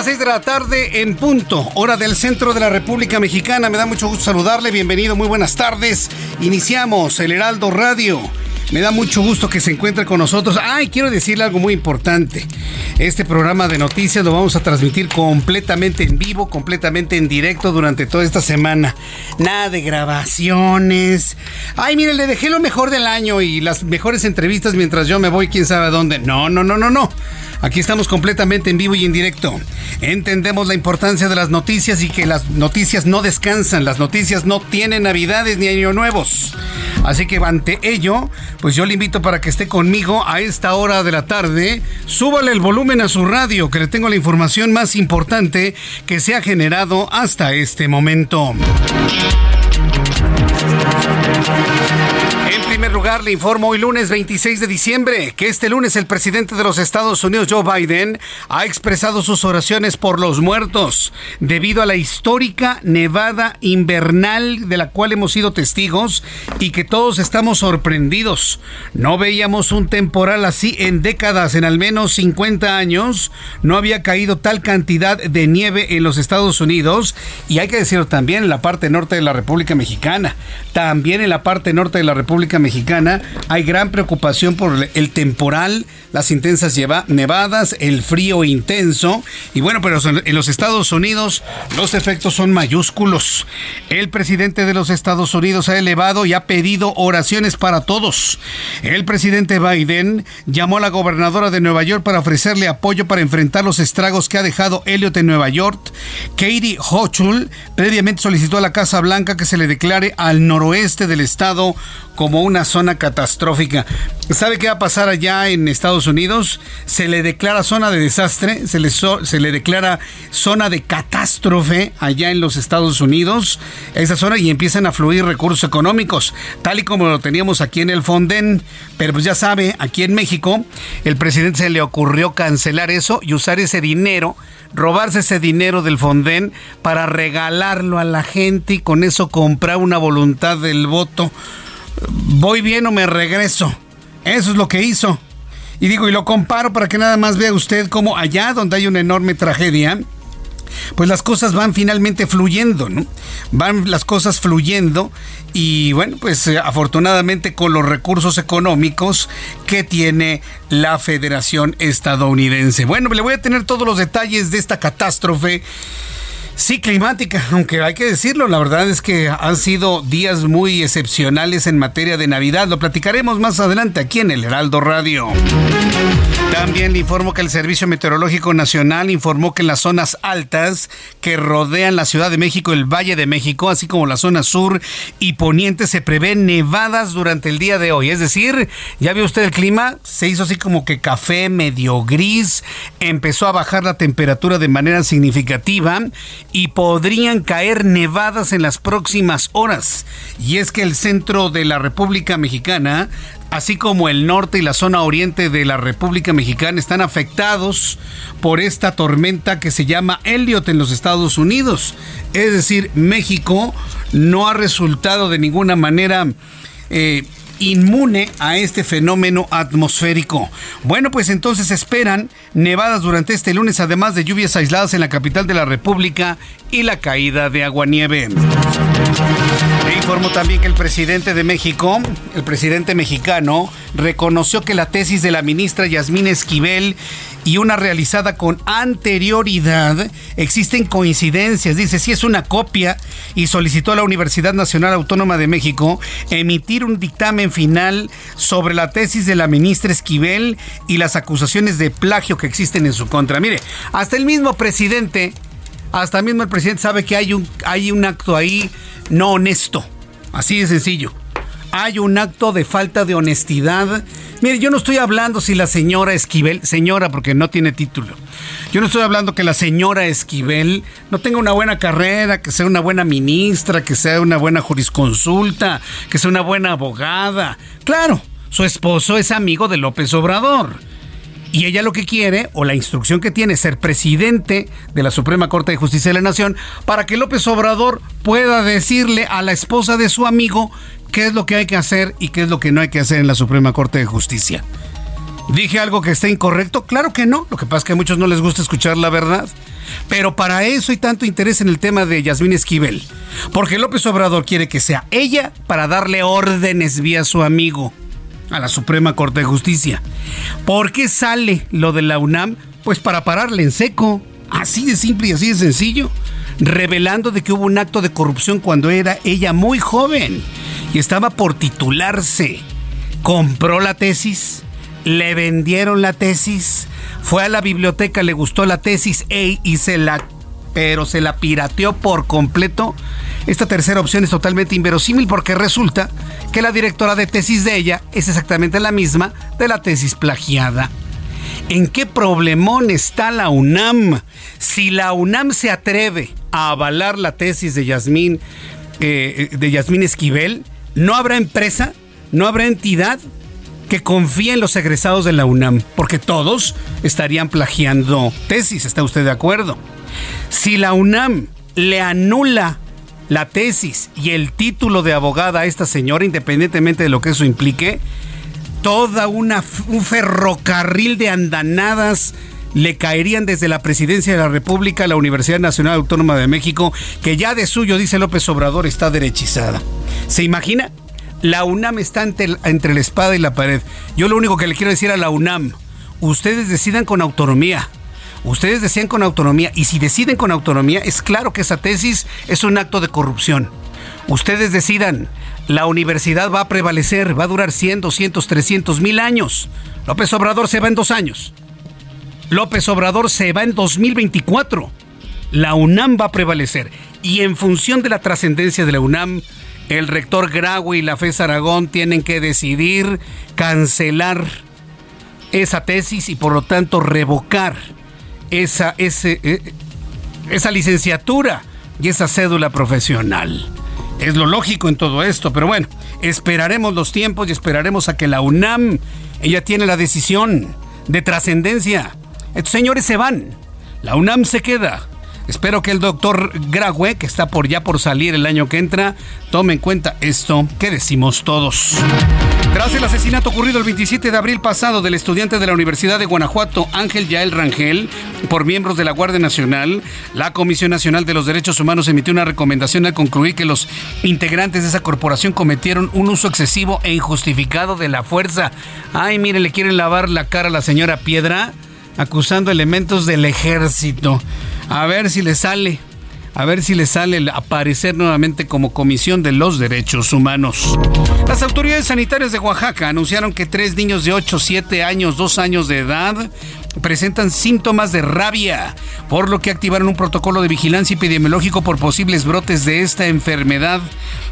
Las 6 de la tarde en punto, hora del centro de la República Mexicana. Me da mucho gusto saludarle, bienvenido, muy buenas tardes. Iniciamos el Heraldo Radio. Me da mucho gusto que se encuentre con nosotros. Ay, quiero decirle algo muy importante. Este programa de noticias lo vamos a transmitir completamente en vivo, completamente en directo durante toda esta semana. Nada de grabaciones. Ay, mire, le dejé lo mejor del año y las mejores entrevistas mientras yo me voy, quién sabe dónde. No, no, no, no, no. Aquí estamos completamente en vivo y en directo. Entendemos la importancia de las noticias y que las noticias no descansan, las noticias no tienen navidades ni año nuevos. Así que ante ello, pues yo le invito para que esté conmigo a esta hora de la tarde. Súbale el volumen a su radio, que le tengo la información más importante que se ha generado hasta este momento. Lugar, le informo hoy lunes 26 de diciembre que este lunes el presidente de los Estados Unidos, Joe Biden, ha expresado sus oraciones por los muertos debido a la histórica nevada invernal de la cual hemos sido testigos y que todos estamos sorprendidos. No veíamos un temporal así en décadas, en al menos 50 años. No había caído tal cantidad de nieve en los Estados Unidos y hay que decirlo también en la parte norte de la República Mexicana. También en la parte norte de la República Mexicana hay gran preocupación por el temporal, las intensas nevadas, el frío intenso. Y bueno, pero en los Estados Unidos los efectos son mayúsculos. El presidente de los Estados Unidos ha elevado y ha pedido oraciones para todos. El presidente Biden llamó a la gobernadora de Nueva York para ofrecerle apoyo para enfrentar los estragos que ha dejado Elliot en Nueva York. Katie Hochul previamente solicitó a la Casa Blanca que se le declare al noroeste del estado como una zona catastrófica. ¿Sabe qué va a pasar allá en Estados Unidos? Se le declara zona de desastre, se le, se le declara zona de catástrofe allá en los Estados Unidos, esa zona, y empiezan a fluir recursos económicos, tal y como lo teníamos aquí en el Fonden. Pero pues ya sabe, aquí en México, el presidente se le ocurrió cancelar eso y usar ese dinero robarse ese dinero del Fonden para regalarlo a la gente y con eso comprar una voluntad del voto voy bien o me regreso. Eso es lo que hizo. Y digo, y lo comparo para que nada más vea usted cómo allá donde hay una enorme tragedia, pues las cosas van finalmente fluyendo, ¿no? Van las cosas fluyendo y bueno, pues eh, afortunadamente con los recursos económicos que tiene la Federación Estadounidense. Bueno, le voy a tener todos los detalles de esta catástrofe Sí, climática, aunque hay que decirlo, la verdad es que han sido días muy excepcionales en materia de Navidad. Lo platicaremos más adelante aquí en el Heraldo Radio. También le informo que el Servicio Meteorológico Nacional informó que en las zonas altas que rodean la Ciudad de México, el Valle de México, así como la zona sur y poniente, se prevén nevadas durante el día de hoy. Es decir, ya vio usted el clima, se hizo así como que café medio gris, empezó a bajar la temperatura de manera significativa y podrían caer nevadas en las próximas horas. Y es que el centro de la República Mexicana así como el norte y la zona oriente de la República Mexicana están afectados por esta tormenta que se llama Elliot en los Estados Unidos. Es decir, México no ha resultado de ninguna manera... Eh, inmune a este fenómeno atmosférico. Bueno, pues entonces esperan nevadas durante este lunes, además de lluvias aisladas en la capital de la República y la caída de aguanieve. Le informo también que el presidente de México, el presidente mexicano, reconoció que la tesis de la ministra Yasmín Esquivel y una realizada con anterioridad, existen coincidencias. Dice, si es una copia y solicitó a la Universidad Nacional Autónoma de México emitir un dictamen final sobre la tesis de la ministra Esquivel y las acusaciones de plagio que existen en su contra. Mire, hasta el mismo presidente, hasta mismo el presidente sabe que hay un, hay un acto ahí no honesto. Así de sencillo. Hay un acto de falta de honestidad Mire, yo no estoy hablando si la señora Esquivel, señora porque no tiene título, yo no estoy hablando que la señora Esquivel no tenga una buena carrera, que sea una buena ministra, que sea una buena jurisconsulta, que sea una buena abogada. Claro, su esposo es amigo de López Obrador. Y ella lo que quiere, o la instrucción que tiene, es ser presidente de la Suprema Corte de Justicia de la Nación para que López Obrador pueda decirle a la esposa de su amigo qué es lo que hay que hacer y qué es lo que no hay que hacer en la Suprema Corte de Justicia. ¿Dije algo que esté incorrecto? Claro que no. Lo que pasa es que a muchos no les gusta escuchar la verdad. Pero para eso hay tanto interés en el tema de Yasmín Esquivel. Porque López Obrador quiere que sea ella para darle órdenes vía su amigo a la Suprema Corte de Justicia. ¿Por qué sale lo de la UNAM? Pues para pararle en seco. Así de simple y así de sencillo. Revelando de que hubo un acto de corrupción cuando era ella muy joven y estaba por titularse. Compró la tesis, le vendieron la tesis, fue a la biblioteca, le gustó la tesis y se la pero se la pirateó por completo. Esta tercera opción es totalmente inverosímil porque resulta que la directora de tesis de ella es exactamente la misma de la tesis plagiada. ¿En qué problemón está la UNAM? Si la UNAM se atreve a avalar la tesis de Yasmín, eh, de Yasmín Esquivel, no habrá empresa, no habrá entidad que confíe en los egresados de la UNAM, porque todos estarían plagiando tesis, ¿está usted de acuerdo? Si la UNAM le anula la tesis y el título de abogada a esta señora, independientemente de lo que eso implique, toda una un ferrocarril de andanadas le caerían desde la presidencia de la República a la Universidad Nacional Autónoma de México, que ya de suyo, dice López Obrador, está derechizada. ¿Se imagina? La UNAM está entre, la espada y la pared. Yo lo único que le quiero decir a la UNAM, ustedes decidan con autonomía. Ustedes decían con autonomía y si deciden con autonomía, es claro que esa tesis es un acto de corrupción. Ustedes decidan, la universidad va a prevalecer, va a durar 100, 200, 300 mil años. López Obrador se va en dos años. López Obrador se va en 2024. La UNAM va a prevalecer. Y en función de la trascendencia de la UNAM, el rector Graue y la FES Aragón tienen que decidir cancelar esa tesis y por lo tanto revocar esa, eh, esa licenciatura y esa cédula profesional. Es lo lógico en todo esto, pero bueno, esperaremos los tiempos y esperaremos a que la UNAM, ella tiene la decisión de trascendencia estos señores se van. La UNAM se queda. Espero que el doctor Graue, que está por ya por salir el año que entra, tome en cuenta esto que decimos todos. Tras el asesinato ocurrido el 27 de abril pasado del estudiante de la Universidad de Guanajuato, Ángel Yael Rangel, por miembros de la Guardia Nacional, la Comisión Nacional de los Derechos Humanos emitió una recomendación al concluir que los integrantes de esa corporación cometieron un uso excesivo e injustificado de la fuerza. Ay, mire, le quieren lavar la cara a la señora Piedra acusando elementos del ejército. A ver si le sale. A ver si le sale aparecer nuevamente como Comisión de los Derechos Humanos. Las autoridades sanitarias de Oaxaca anunciaron que tres niños de 8, 7 años, 2 años de edad presentan síntomas de rabia, por lo que activaron un protocolo de vigilancia epidemiológico por posibles brotes de esta enfermedad.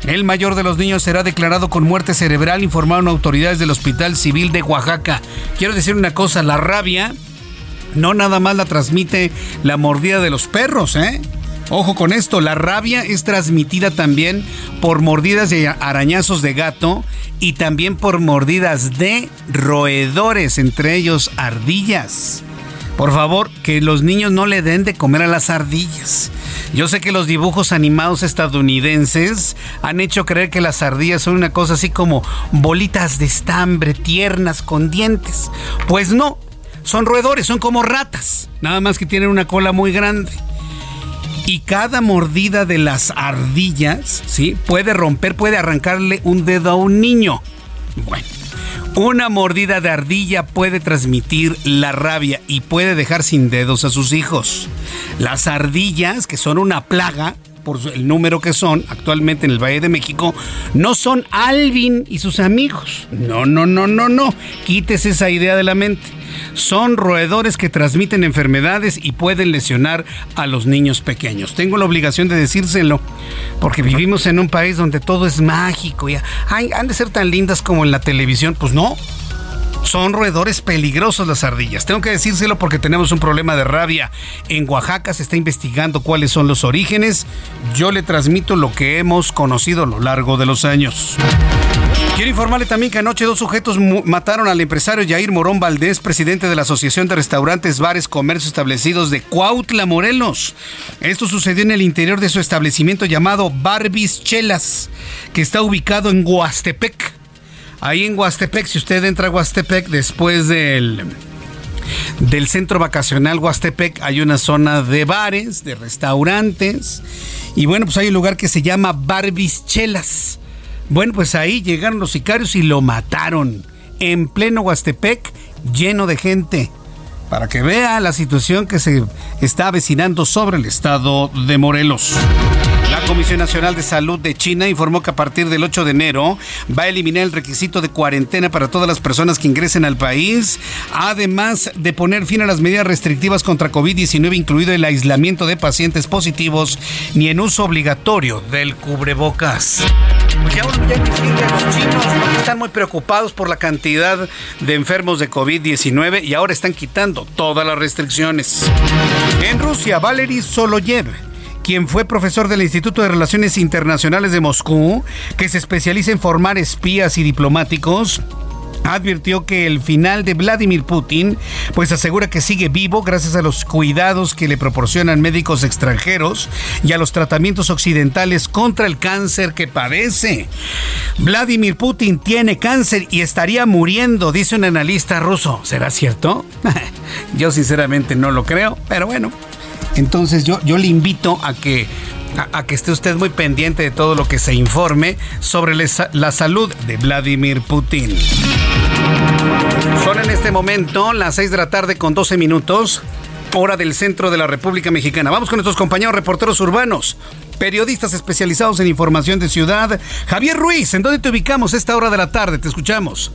El mayor de los niños será declarado con muerte cerebral, informaron autoridades del Hospital Civil de Oaxaca. Quiero decir una cosa, la rabia no nada más la transmite la mordida de los perros, ¿eh? Ojo con esto, la rabia es transmitida también por mordidas de arañazos de gato y también por mordidas de roedores, entre ellos ardillas. por favor, que los niños no le den de comer a las ardillas. Yo sé que los dibujos animados estadounidenses han hecho creer que las ardillas son una cosa así como bolitas de estambre tiernas con dientes. Pues no, son roedores, son como ratas, nada más que tienen una cola muy grande. Y cada mordida de las ardillas, ¿sí? Puede romper, puede arrancarle un dedo a un niño. Bueno, una mordida de ardilla puede transmitir la rabia y puede dejar sin dedos a sus hijos. Las ardillas, que son una plaga, por el número que son actualmente en el Valle de México, no son Alvin y sus amigos. No, no, no, no, no. Quítese esa idea de la mente. Son roedores que transmiten enfermedades y pueden lesionar a los niños pequeños. Tengo la obligación de decírselo, porque vivimos en un país donde todo es mágico. Y, han de ser tan lindas como en la televisión. Pues no, son roedores peligrosos las ardillas. Tengo que decírselo porque tenemos un problema de rabia. En Oaxaca se está investigando cuáles son los orígenes. Yo le transmito lo que hemos conocido a lo largo de los años. Quiero informarle también que anoche dos sujetos mataron al empresario Jair Morón Valdés, presidente de la Asociación de Restaurantes, Bares, Comercios Establecidos de Cuautla, Morelos. Esto sucedió en el interior de su establecimiento llamado Barbis Chelas, que está ubicado en Huastepec. Ahí en Huastepec, si usted entra a Huastepec después del del centro vacacional Huastepec hay una zona de bares, de restaurantes y bueno, pues hay un lugar que se llama Barbis Chelas. Bueno, pues ahí llegaron los sicarios y lo mataron en pleno Huastepec, lleno de gente, para que vea la situación que se está avecinando sobre el estado de Morelos. La Comisión Nacional de Salud de China informó que a partir del 8 de enero va a eliminar el requisito de cuarentena para todas las personas que ingresen al país, además de poner fin a las medidas restrictivas contra COVID-19, incluido el aislamiento de pacientes positivos, ni en uso obligatorio del cubrebocas. Pues chinos están muy preocupados por la cantidad de enfermos de COVID-19 y ahora están quitando todas las restricciones. En Rusia, Valery Soloyev quien fue profesor del Instituto de Relaciones Internacionales de Moscú, que se especializa en formar espías y diplomáticos, advirtió que el final de Vladimir Putin pues asegura que sigue vivo gracias a los cuidados que le proporcionan médicos extranjeros y a los tratamientos occidentales contra el cáncer que padece. Vladimir Putin tiene cáncer y estaría muriendo, dice un analista ruso. ¿Será cierto? Yo sinceramente no lo creo, pero bueno, entonces yo, yo le invito a que a, que esté usted muy pendiente de todo lo que se informe sobre la salud de Vladimir Putin. Son en este momento las 6 de la tarde con 12 minutos, hora del centro de la República Mexicana. Vamos con nuestros compañeros reporteros urbanos periodistas especializados en información de ciudad. Javier Ruiz, ¿en dónde te ubicamos esta hora de la tarde? Te escuchamos.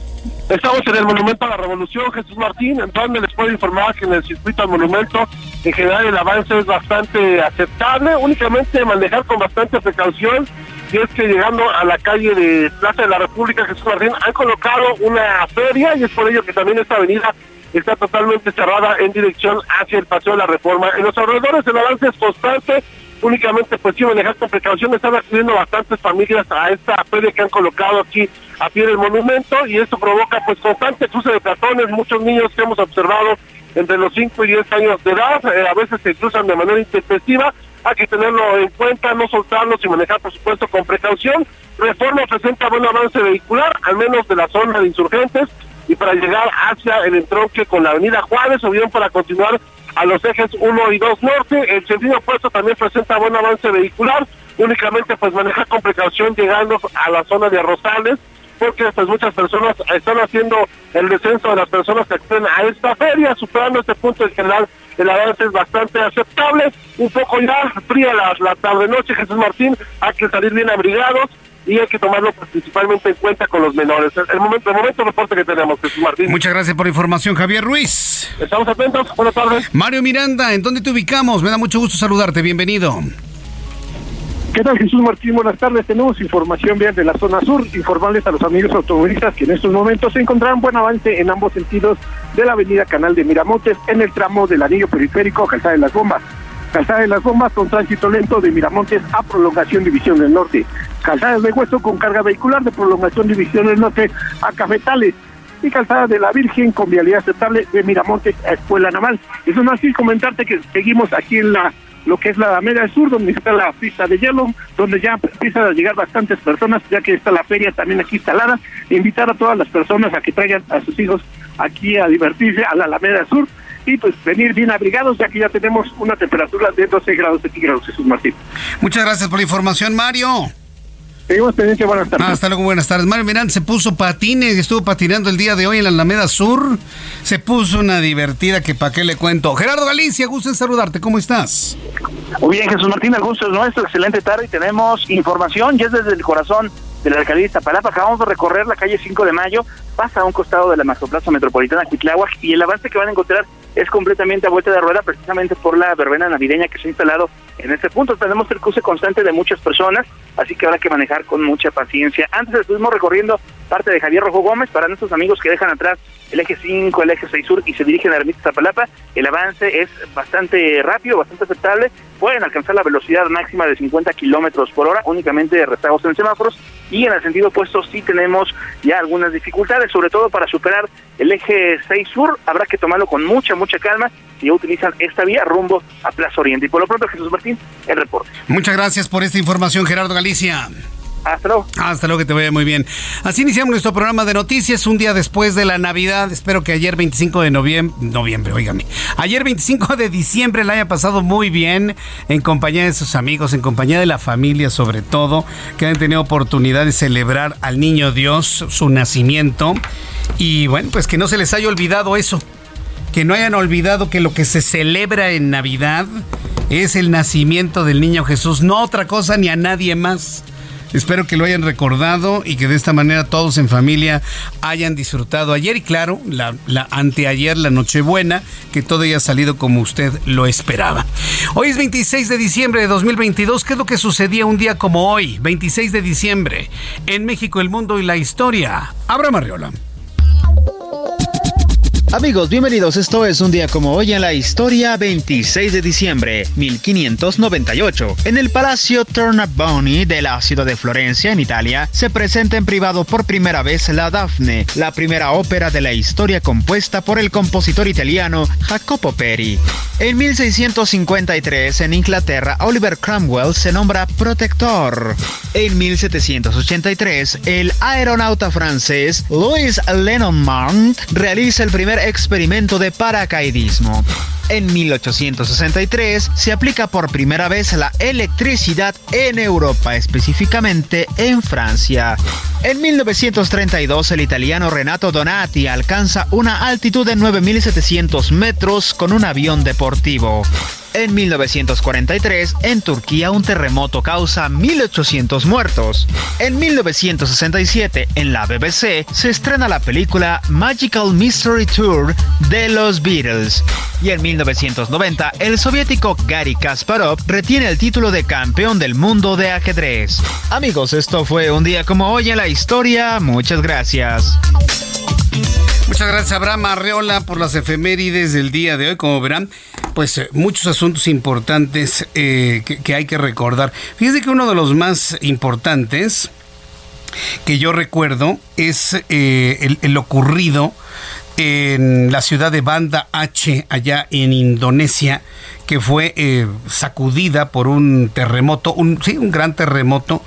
Estamos en el Monumento a la Revolución, Jesús Martín, en donde les puedo informar que en el circuito al monumento, en general el avance es bastante aceptable, únicamente manejar con bastante precaución. Y es que llegando a la calle de Plaza de la República, Jesús Martín, han colocado una feria y es por ello que también esta avenida está totalmente cerrada en dirección hacia el Paseo de la Reforma. En los alrededores el avance es constante, únicamente pues sí manejar con precaución, están acudiendo bastantes familias a esta feria que han colocado aquí a pie del monumento y esto provoca pues constante cruce de peatones, muchos niños que hemos observado entre los 5 y 10 años de edad, eh, a veces se cruzan de manera intempestiva, hay que tenerlo en cuenta, no soltarlos y manejar por supuesto con precaución. Reforma presenta buen avance vehicular, al menos de la zona de insurgentes, y para llegar hacia el entronque con la avenida Juárez o bien para continuar a los ejes 1 y 2 norte. El sentido opuesto también presenta buen avance vehicular, únicamente pues manejar con precaución llegando a la zona de Rosales, porque pues muchas personas están haciendo el descenso de las personas que acceden a esta feria, superando este punto en general. El avance es bastante aceptable, un poco ya fría la, la tarde-noche, Jesús Martín, hay que salir bien abrigados, y hay que tomarlo principalmente en cuenta con los menores. El, momento, el momento reporte que tenemos, Jesús Martín. Muchas gracias por la información, Javier Ruiz. Estamos atentos, buenas tardes. Mario Miranda, ¿en dónde te ubicamos? Me da mucho gusto saludarte, bienvenido. ¿Qué tal Jesús Martín? Buenas tardes. Tenemos información bien de la zona sur. Informarles a los amigos automovilistas que en estos momentos se encontrarán buen avance en ambos sentidos de la avenida Canal de Miramontes en el tramo del anillo periférico Calzada de las Bombas. Calzada de las Bombas con tránsito lento de Miramontes a prolongación División del Norte. Calzada de Hueso con carga vehicular de prolongación División del Norte a Cafetales. y Calzada de la Virgen con vialidad aceptable de Miramontes a Escuela Naval. Eso no así comentarte que seguimos aquí en la lo que es la Alameda del Sur, donde está la pista de hielo, donde ya empiezan a llegar bastantes personas, ya que está la feria también aquí instalada. Invitar a todas las personas a que traigan a sus hijos aquí a divertirse a la Alameda del Sur y pues venir bien abrigados, ya que ya tenemos una temperatura de 12 grados centígrados, Jesús Martín. Muchas gracias por la información, Mario. Seguimos pendiente, buenas tardes. hasta luego, buenas tardes. Mario Mirán se puso patines, estuvo patinando el día de hoy en la Alameda Sur. Se puso una divertida que para qué le cuento. Gerardo Galicia, gusto en saludarte, ¿cómo estás? Muy bien, Jesús Martín, el gusto es nuestro, excelente tarde y tenemos información, ya es desde el corazón de la alcaldía de Iztapalapa, acabamos de recorrer la calle 5 de Mayo, pasa a un costado de la Macroplaza Metropolitana Quitláhuac y el avance que van a encontrar es completamente a vuelta de rueda precisamente por la verbena navideña que se ha instalado en este punto. Tenemos el cruce constante de muchas personas, así que habrá que manejar con mucha paciencia. Antes estuvimos recorriendo parte de Javier Rojo Gómez para nuestros amigos que dejan atrás el eje 5, el eje 6 sur y se dirigen a Ermita Zapalapa. El avance es bastante rápido, bastante aceptable. Pueden alcanzar la velocidad máxima de 50 kilómetros por hora, únicamente de rezagos en semáforos. Y en el sentido opuesto sí tenemos ya algunas dificultades, sobre todo para superar el eje 6 sur. Habrá que tomarlo con mucha, mucha calma ya utilizan esta vía rumbo a Plaza Oriente. Y por lo pronto, Jesús Martín, el reporte. Muchas gracias por esta información, Gerardo Galicia. Hasta luego. Hasta luego, que te vaya muy bien. Así iniciamos nuestro programa de noticias un día después de la Navidad. Espero que ayer 25 de noviembre, noviembre, oígame. Ayer 25 de diciembre la haya pasado muy bien en compañía de sus amigos, en compañía de la familia sobre todo, que han tenido oportunidad de celebrar al niño Dios, su nacimiento. Y bueno, pues que no se les haya olvidado eso. Que no hayan olvidado que lo que se celebra en Navidad es el nacimiento del niño Jesús, no otra cosa ni a nadie más. Espero que lo hayan recordado y que de esta manera todos en familia hayan disfrutado ayer y claro, la, anteayer, la Nochebuena, que todo haya salido como usted lo esperaba. Hoy es 26 de diciembre de 2022. ¿Qué es lo que sucedía un día como hoy, 26 de diciembre, en México, el mundo y la historia? Abra Marriola. Amigos, bienvenidos. Esto es un día como hoy en la historia 26 de diciembre 1598. En el Palacio Tornabuoni de la ciudad de Florencia, en Italia, se presenta en privado por primera vez la Daphne, la primera ópera de la historia compuesta por el compositor italiano Jacopo Peri. En 1653, en Inglaterra, Oliver Cromwell se nombra protector. En 1783, el aeronauta francés Louis Lenormand realiza el primer experimento de paracaidismo. En 1863 se aplica por primera vez la electricidad en Europa, específicamente en Francia. En 1932 el italiano Renato Donati alcanza una altitud de 9.700 metros con un avión deportivo. En 1943, en Turquía, un terremoto causa 1.800 muertos. En 1967, en la BBC, se estrena la película Magical Mystery Tour de los Beatles. Y en 1990, el soviético Gary Kasparov retiene el título de campeón del mundo de ajedrez. Amigos, esto fue un día como hoy en la historia. Muchas gracias. Muchas gracias, Abraham Arreola, por las efemérides del día de hoy. Como verán, pues eh, muchos asuntos importantes eh, que, hay que recordar. Fíjense que uno de los más importantes que yo recuerdo es eh, el, ocurrido en la ciudad de Banda H, allá en Indonesia, que fue sacudida por un terremoto, un, sí, un gran terremoto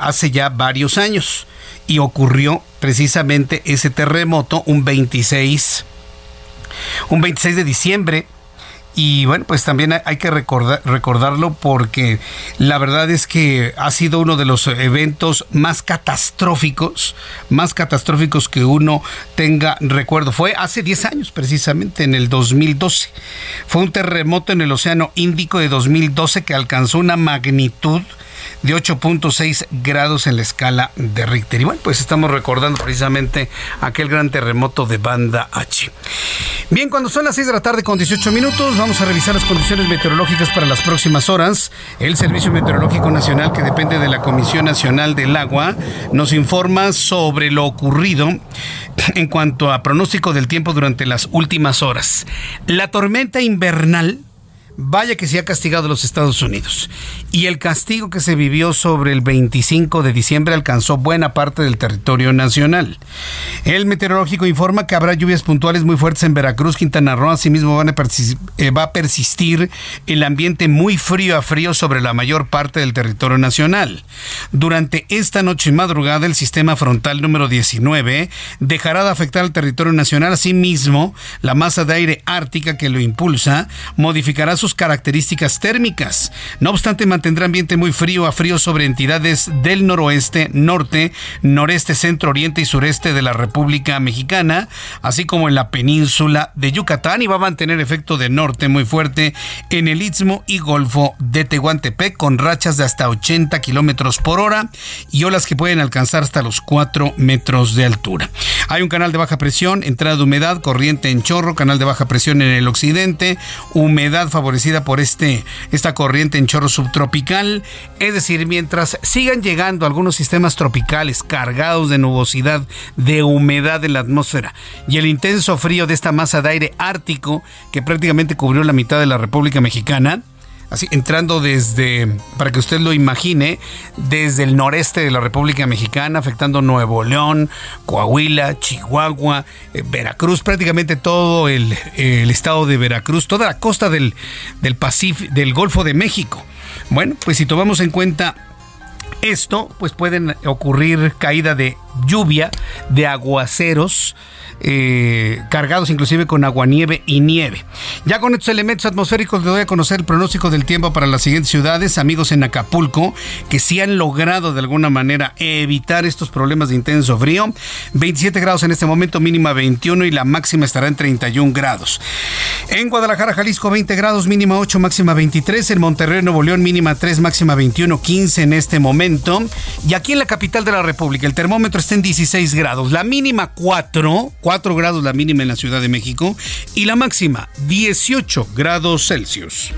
hace ya varios años y ocurrió precisamente ese terremoto un 26 un 26 de diciembre y bueno, pues también hay que recordar, recordarlo porque la verdad es que ha sido uno de los eventos más catastróficos, más catastróficos que uno tenga recuerdo. Fue hace 10 años precisamente, en el 2012. Fue un terremoto en el Océano Índico de 2012 que alcanzó una magnitud de 8.6 grados en la escala de Richter. Y bueno, pues estamos recordando precisamente aquel gran terremoto de Banda H. Bien, cuando son las 6 de la tarde con 18 minutos, vamos a revisar las condiciones meteorológicas para las próximas horas. El Servicio Meteorológico Nacional, que depende de la Comisión Nacional del Agua, nos informa sobre lo ocurrido en cuanto a pronóstico del tiempo durante las últimas horas. La tormenta invernal Vaya que se ha castigado a los Estados Unidos. Y el castigo que se vivió sobre el 25 de diciembre alcanzó buena parte del territorio nacional. El meteorológico informa que habrá lluvias puntuales muy fuertes en Veracruz, Quintana Roo. Asimismo eh, va a persistir el ambiente muy frío a frío sobre la mayor parte del territorio nacional. Durante esta noche y madrugada, el sistema frontal número 19 dejará de afectar al territorio nacional. Asimismo, la masa de aire ártica que lo impulsa modificará su características térmicas. No obstante, mantendrá ambiente muy frío a frío sobre entidades del noroeste, norte, noreste, centro, oriente y sureste de la República Mexicana, así como en la península de Yucatán y va a mantener efecto de norte muy fuerte en el Istmo y Golfo de Tehuantepec con rachas de hasta 80 kilómetros por hora y olas que pueden alcanzar hasta los 4 metros de altura. Hay un canal de baja presión, entrada de humedad, corriente en chorro, canal de baja presión en el occidente, humedad por este, esta corriente en chorro subtropical. Es decir, mientras sigan llegando algunos sistemas tropicales cargados de nubosidad, de humedad en la atmósfera y el intenso frío de esta masa de aire ártico que prácticamente cubrió la mitad de la República Mexicana, así entrando desde, para que usted lo imagine, desde el noreste de la República Mexicana, afectando Nuevo León, Coahuila, Chihuahua, eh, Veracruz, prácticamente todo el, estado de Veracruz, toda la costa del, del del Golfo de México. Bueno, pues si tomamos en cuenta esto, pues pueden ocurrir caída de lluvia, de aguaceros, eh, cargados inclusive con aguanieve y nieve. Ya con estos elementos atmosféricos les doy a conocer el pronóstico del tiempo para las siguientes ciudades, amigos en Acapulco, que sí han logrado de alguna manera evitar estos problemas de intenso frío. 27 grados en este momento, mínima 21 y la máxima estará en 31 grados. En Guadalajara, Jalisco, 20 grados, mínima 8, máxima 23. En Monterrey, Nuevo León, mínima 3, máxima 21, 15 en este momento. Y aquí en la capital de la República, el termómetro está en 16 grados, la mínima 4 4 grados la mínima en la Ciudad de México y la máxima 18 grados Celsius.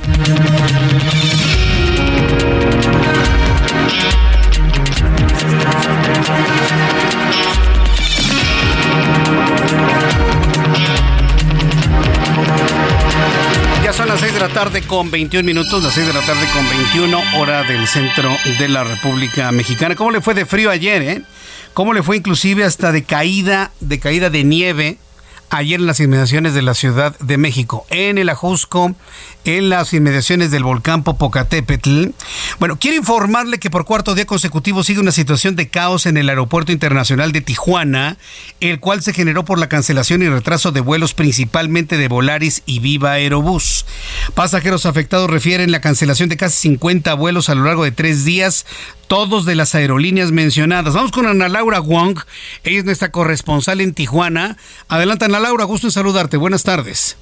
Son las 6 de la tarde con 21 minutos, las 6 de la tarde con 21 hora del centro de la República Mexicana. ¿Cómo le fue de frío ayer, eh? Cómo le fue inclusive hasta de caída, de caída de nieve ayer en las inmediaciones de la Ciudad de México, en el Ajusco, en las inmediaciones del volcán Popocatépetl. Bueno, quiero informarle que por cuarto día consecutivo sigue una situación de caos en el Aeropuerto Internacional de Tijuana, el cual se generó por la cancelación y retraso de vuelos principalmente de Volaris y Viva Aerobús. Pasajeros afectados refieren la cancelación de casi 50 vuelos a lo largo de tres días, todos de las aerolíneas mencionadas. Vamos con Ana Laura Wong, ella es nuestra corresponsal en Tijuana. Adelante Ana Laura, gusto en saludarte. Buenas tardes.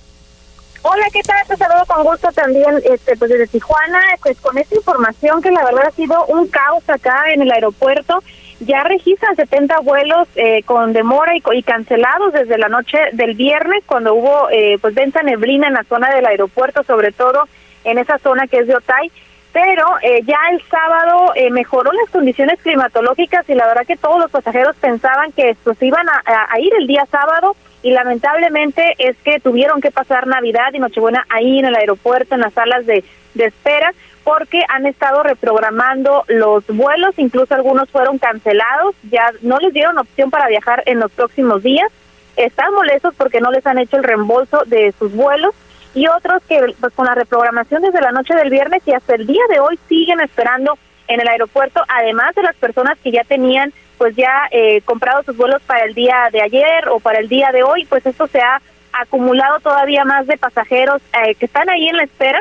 Hola, ¿qué tal? Te saludo con gusto también este, pues desde Tijuana, pues con esta información que la verdad ha sido un caos acá en el aeropuerto. Ya registran 70 vuelos eh, con demora y, cancelados desde la noche del viernes, cuando hubo eh, pues densa neblina en la zona del aeropuerto, sobre todo en esa zona que es de Otay. Pero eh, ya el sábado mejoró las condiciones climatológicas y la verdad que todos los pasajeros pensaban que pues, iban a ir el día sábado y lamentablemente es que tuvieron que pasar Navidad y Nochebuena ahí en el aeropuerto, en las salas de, de espera, porque han estado reprogramando los vuelos, incluso algunos fueron cancelados, ya no les dieron opción para viajar en los próximos días, están molestos porque no les han hecho el reembolso de sus vuelos. Y otros que pues con la reprogramación desde la noche del viernes y hasta el día de hoy siguen esperando en el aeropuerto, además de las personas que ya tenían pues ya eh, comprado sus vuelos para el día de ayer o para el día de hoy, pues esto se ha acumulado todavía más de pasajeros eh, que están ahí en la espera.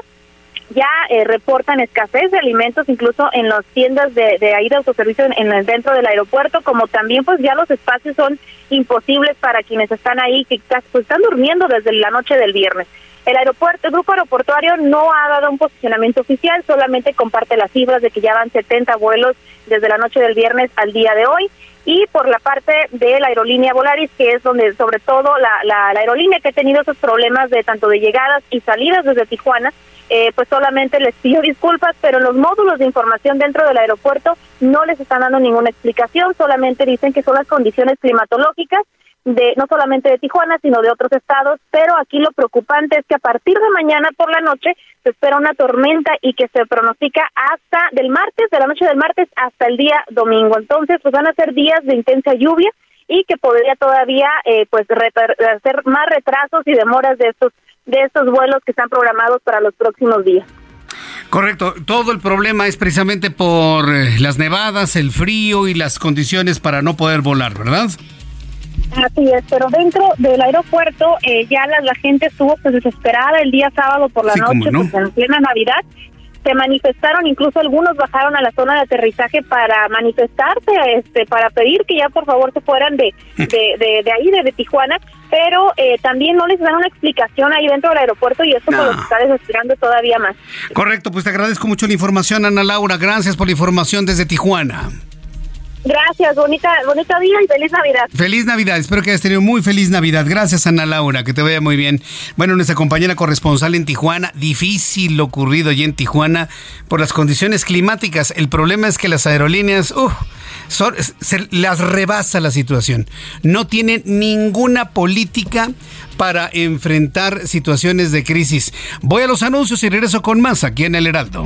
Ya eh, reportan escasez de alimentos incluso en las tiendas de, de ahí de autoservicio en, el dentro del aeropuerto, como también pues ya los espacios son imposibles para quienes están ahí, que pues, están durmiendo desde la noche del viernes. El aeropuerto, el grupo aeroportuario no ha dado un posicionamiento oficial, solamente comparte las cifras de que ya van 70 vuelos desde la noche del viernes al día de hoy. Y por la parte de la aerolínea Volaris, que es donde sobre todo la, la, aerolínea que ha tenido esos problemas de tanto de llegadas y salidas desde Tijuana, eh, pues solamente les pido disculpas, pero los módulos de información dentro del aeropuerto no les están dando ninguna explicación, solamente dicen que son las condiciones climatológicas de no solamente de Tijuana, sino de otros estados, pero aquí lo preocupante es que a partir de mañana por la noche se espera una tormenta y que se pronostica hasta del martes, de la noche del martes hasta el día domingo. Entonces, pues van a ser días de intensa lluvia y que podría todavía eh, pues hacer más retrasos y demoras de estos de estos vuelos que están programados para los próximos días. Correcto, todo el problema es precisamente por eh, las nevadas, el frío y las condiciones para no poder volar, ¿verdad? Así es, pero dentro del aeropuerto eh, ya la, gente estuvo pues desesperada el día sábado por la noche, pues, en plena Navidad. Se manifestaron, incluso algunos bajaron a la zona de aterrizaje para manifestarse, este, para pedir que ya por favor se fueran de, de, de, ahí, de, Tijuana, pero eh, también no les dan una explicación ahí dentro del aeropuerto y eso pues, los está desesperando todavía más. Correcto, pues te agradezco mucho la información, Ana Laura. Gracias por la información desde Tijuana. Gracias, bonita, bonito día y feliz Navidad. Feliz Navidad, espero que hayas tenido muy feliz Navidad. Gracias, Ana Laura, que te vaya muy bien. Bueno, nuestra compañera corresponsal en Tijuana, difícil lo ocurrido allí en Tijuana por las condiciones climáticas. El problema es que las aerolíneas, uh, se las rebasa la situación. No tienen ninguna política para enfrentar situaciones de crisis. Voy a los anuncios y regreso con más aquí en El Heraldo.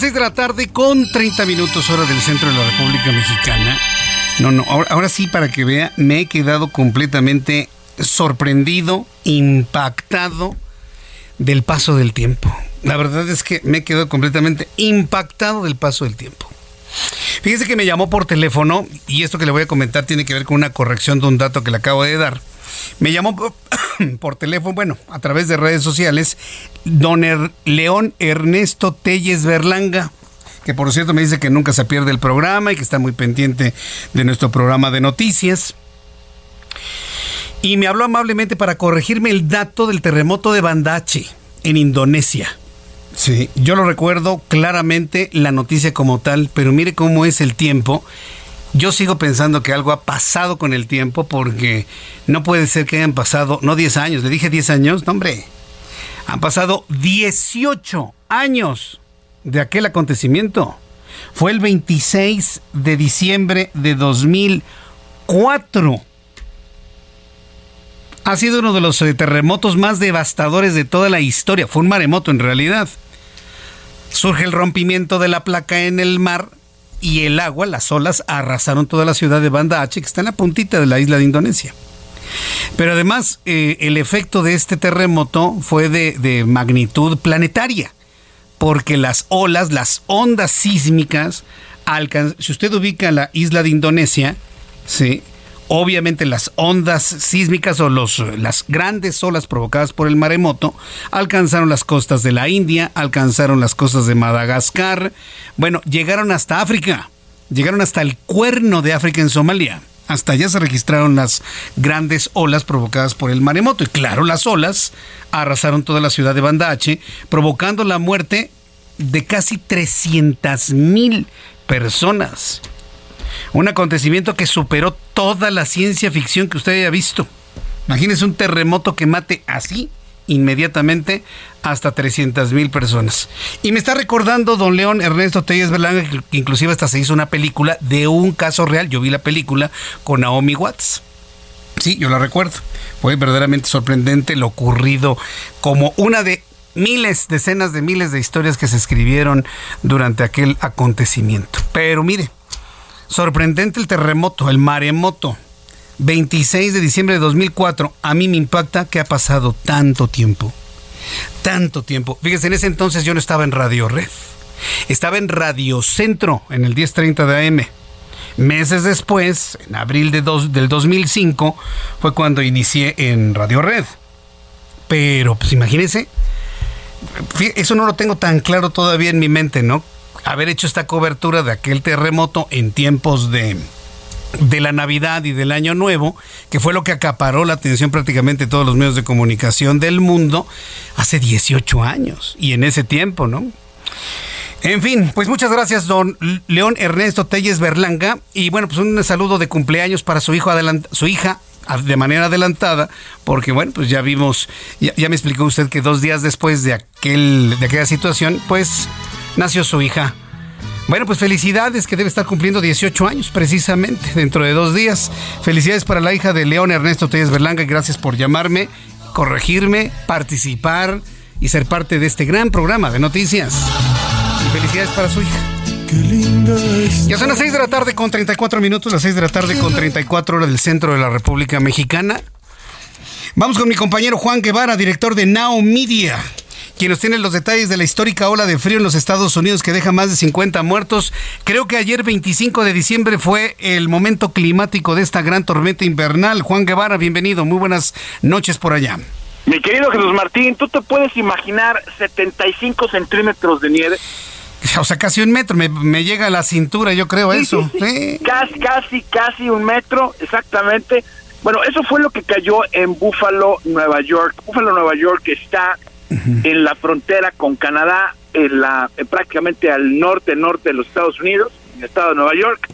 Las 6 de la tarde con 30 minutos hora del centro de la República Mexicana. No, no, ahora, sí para que vea, me he quedado completamente sorprendido, impactado del paso del tiempo. La verdad es que me he quedado completamente impactado del paso del tiempo. Fíjese que me llamó por teléfono y esto que le voy a comentar tiene que ver con una corrección de un dato que le acabo de dar. Me llamó por, teléfono, bueno, a través de redes sociales, don er, León Ernesto Telles Berlanga que por cierto me dice que nunca se pierde el programa y que está muy pendiente de nuestro programa de noticias. Y me habló amablemente para corregirme el dato del terremoto de Bandache en Indonesia. Sí, yo lo recuerdo claramente la noticia como tal, pero mire cómo es el tiempo yo sigo pensando que algo ha pasado con el tiempo porque no puede ser que hayan pasado, no 10 años, le dije 10 años, no hombre, han pasado 18 años de aquel acontecimiento. Fue el 26 de diciembre de 2004. Ha sido uno de los eh, terremotos más devastadores de toda la historia. Fue un maremoto en realidad. Surge el rompimiento de la placa en el mar y el agua, las olas, arrasaron toda la ciudad de Banda H, que está en la puntita de la isla de Indonesia. Pero además, eh, el efecto de este terremoto fue de, magnitud planetaria, porque las olas, las ondas sísmicas, si usted ubica la isla de Indonesia, ¿sí? Obviamente las ondas sísmicas o los, las grandes olas provocadas por el maremoto alcanzaron las costas de la India, alcanzaron las costas de Madagascar, bueno, llegaron hasta África, llegaron hasta el cuerno de África en Somalia. Hasta allá se registraron las grandes olas provocadas por el maremoto. Y claro, las olas arrasaron toda la ciudad de Bandache, provocando la muerte de casi 300 mil personas. Un acontecimiento que superó toda la ciencia ficción que usted haya visto. Imagínese un terremoto que mate así inmediatamente hasta 300 mil personas. Y me está recordando don León Ernesto Telles Berlanga, que inclusive hasta se hizo una película de un caso real. Yo vi la película con Naomi Watts. Sí, yo la recuerdo. Fue verdaderamente sorprendente lo ocurrido como una de miles, decenas de miles de historias que se escribieron durante aquel acontecimiento. Pero mire, sorprendente el terremoto, el maremoto. 26 de diciembre de 2004. A mí me impacta que ha pasado tanto tiempo. Tanto tiempo. Fíjese, en ese entonces yo no estaba en Radio Red. Estaba en Radio Centro, en el 1030 de AM. Meses después, en abril de del 2005, fue cuando inicié en Radio Red. Pero, pues imagínense, eso no lo tengo tan claro todavía en mi mente, ¿no? Haber hecho esta cobertura de aquel terremoto en tiempos de, de la Navidad y del Año Nuevo, que fue lo que acaparó la atención prácticamente de todos los medios de comunicación del mundo hace 18 años y en ese tiempo, ¿no? En fin, pues muchas gracias, don León Ernesto Telles Berlanga. Y bueno, pues un saludo de cumpleaños para su hijo su hija de manera adelantada, porque bueno, pues ya vimos, ya, ya, me explicó usted que dos días después de aquel, de aquella situación, pues nació su hija. Bueno, pues felicidades, que debe estar cumpliendo 18 años precisamente, dentro de dos días. Felicidades para la hija de León Ernesto Telles Berlanga, gracias por llamarme, corregirme, participar y ser parte de este gran programa de noticias. Y felicidades para su hija. Ya son las 6 de la tarde con 34 minutos, las 6 de la tarde con 34 horas del centro de la República Mexicana. Vamos con mi compañero Juan Guevara, director de Now Media quien nos tiene los detalles de la histórica ola de frío en los Estados Unidos que deja más de 50 muertos. Creo que ayer 25 de diciembre fue el momento climático de esta gran tormenta invernal. Juan Guevara, bienvenido, muy buenas noches por allá. Mi querido Jesús Martín, ¿tú te puedes imaginar 75 centímetros de nieve? O sea, casi un metro, me, llega a la cintura, yo creo eso. Casi, casi, casi un metro, exactamente. Bueno, eso fue lo que cayó en Buffalo, Nueva York. Buffalo, Nueva York está en la frontera con Canadá, en la, prácticamente al norte, norte de los Estados Unidos, en el estado de Nueva York.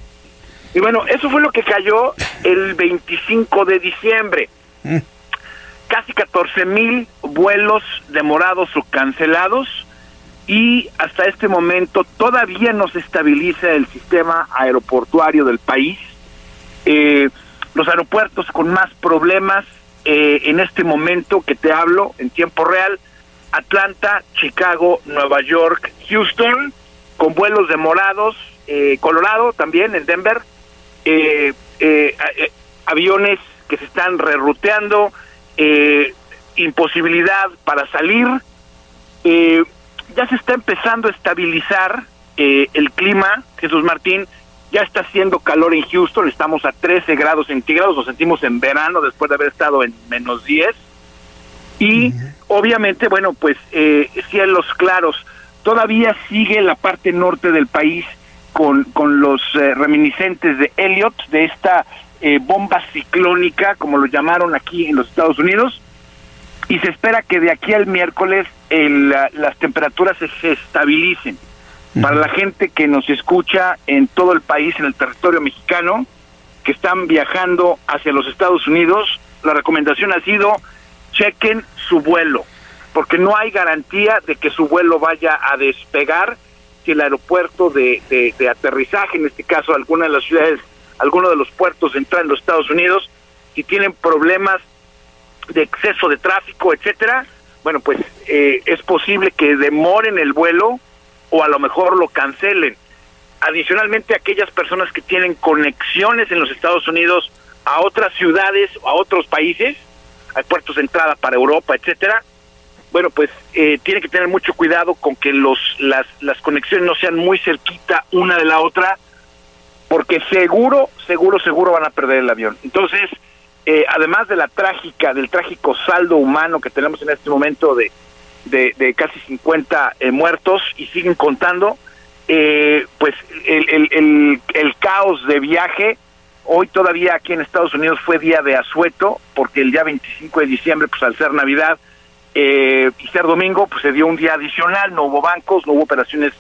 Y bueno, eso fue lo que cayó el 25 de diciembre. Mm. Casi 14 mil vuelos demorados o cancelados y hasta este momento todavía no se estabiliza el sistema aeroportuario del país. Eh, los aeropuertos con más problemas eh, en este momento que te hablo en tiempo real Atlanta, Chicago, Nueva York, Houston, con vuelos demorados, eh, Colorado también, en Denver, eh, eh, aviones que se están reruteando, imposibilidad para salir, ya se está empezando a estabilizar el clima, Jesús Martín, ya está haciendo calor en Houston, estamos a 13 grados centígrados, nos sentimos en verano después de haber estado en menos 10 y obviamente, bueno, pues eh, cielos claros. Todavía sigue la parte norte del país con, con los eh, reminiscentes de Elliot, de esta eh, bomba ciclónica, como lo llamaron aquí en los Estados Unidos, y se espera que de aquí al miércoles las temperaturas se, estabilicen. Para la gente que nos escucha en todo el país, en el territorio mexicano, que están viajando hacia los Estados Unidos, la recomendación ha sido chequen su vuelo, porque no hay garantía de que su vuelo vaya a despegar si el aeropuerto de, de, aterrizaje, en este caso alguna de las ciudades, alguno de los puertos entran en los Estados Unidos, si tienen problemas de exceso de tráfico, etcétera, bueno, pues eh, es posible que demoren el vuelo o a lo mejor lo cancelen. Adicionalmente, aquellas personas que tienen conexiones en los Estados Unidos a otras ciudades o a otros países, hay puertos de entrada para Europa, etcétera. Bueno, pues eh, tiene que tener mucho cuidado con que los las, las conexiones no sean muy cerquita una de la otra, porque seguro, seguro, seguro van a perder el avión. Entonces, eh, además de la trágica, del trágico saldo humano que tenemos en este momento de, de, casi 50 eh, muertos y siguen contando, pues el, el, el, el caos de viaje Hoy todavía aquí en Estados Unidos fue día de asueto, porque el día 25 de diciembre, pues al ser Navidad eh, y ser domingo, pues se dio un día adicional, no hubo bancos, no hubo operaciones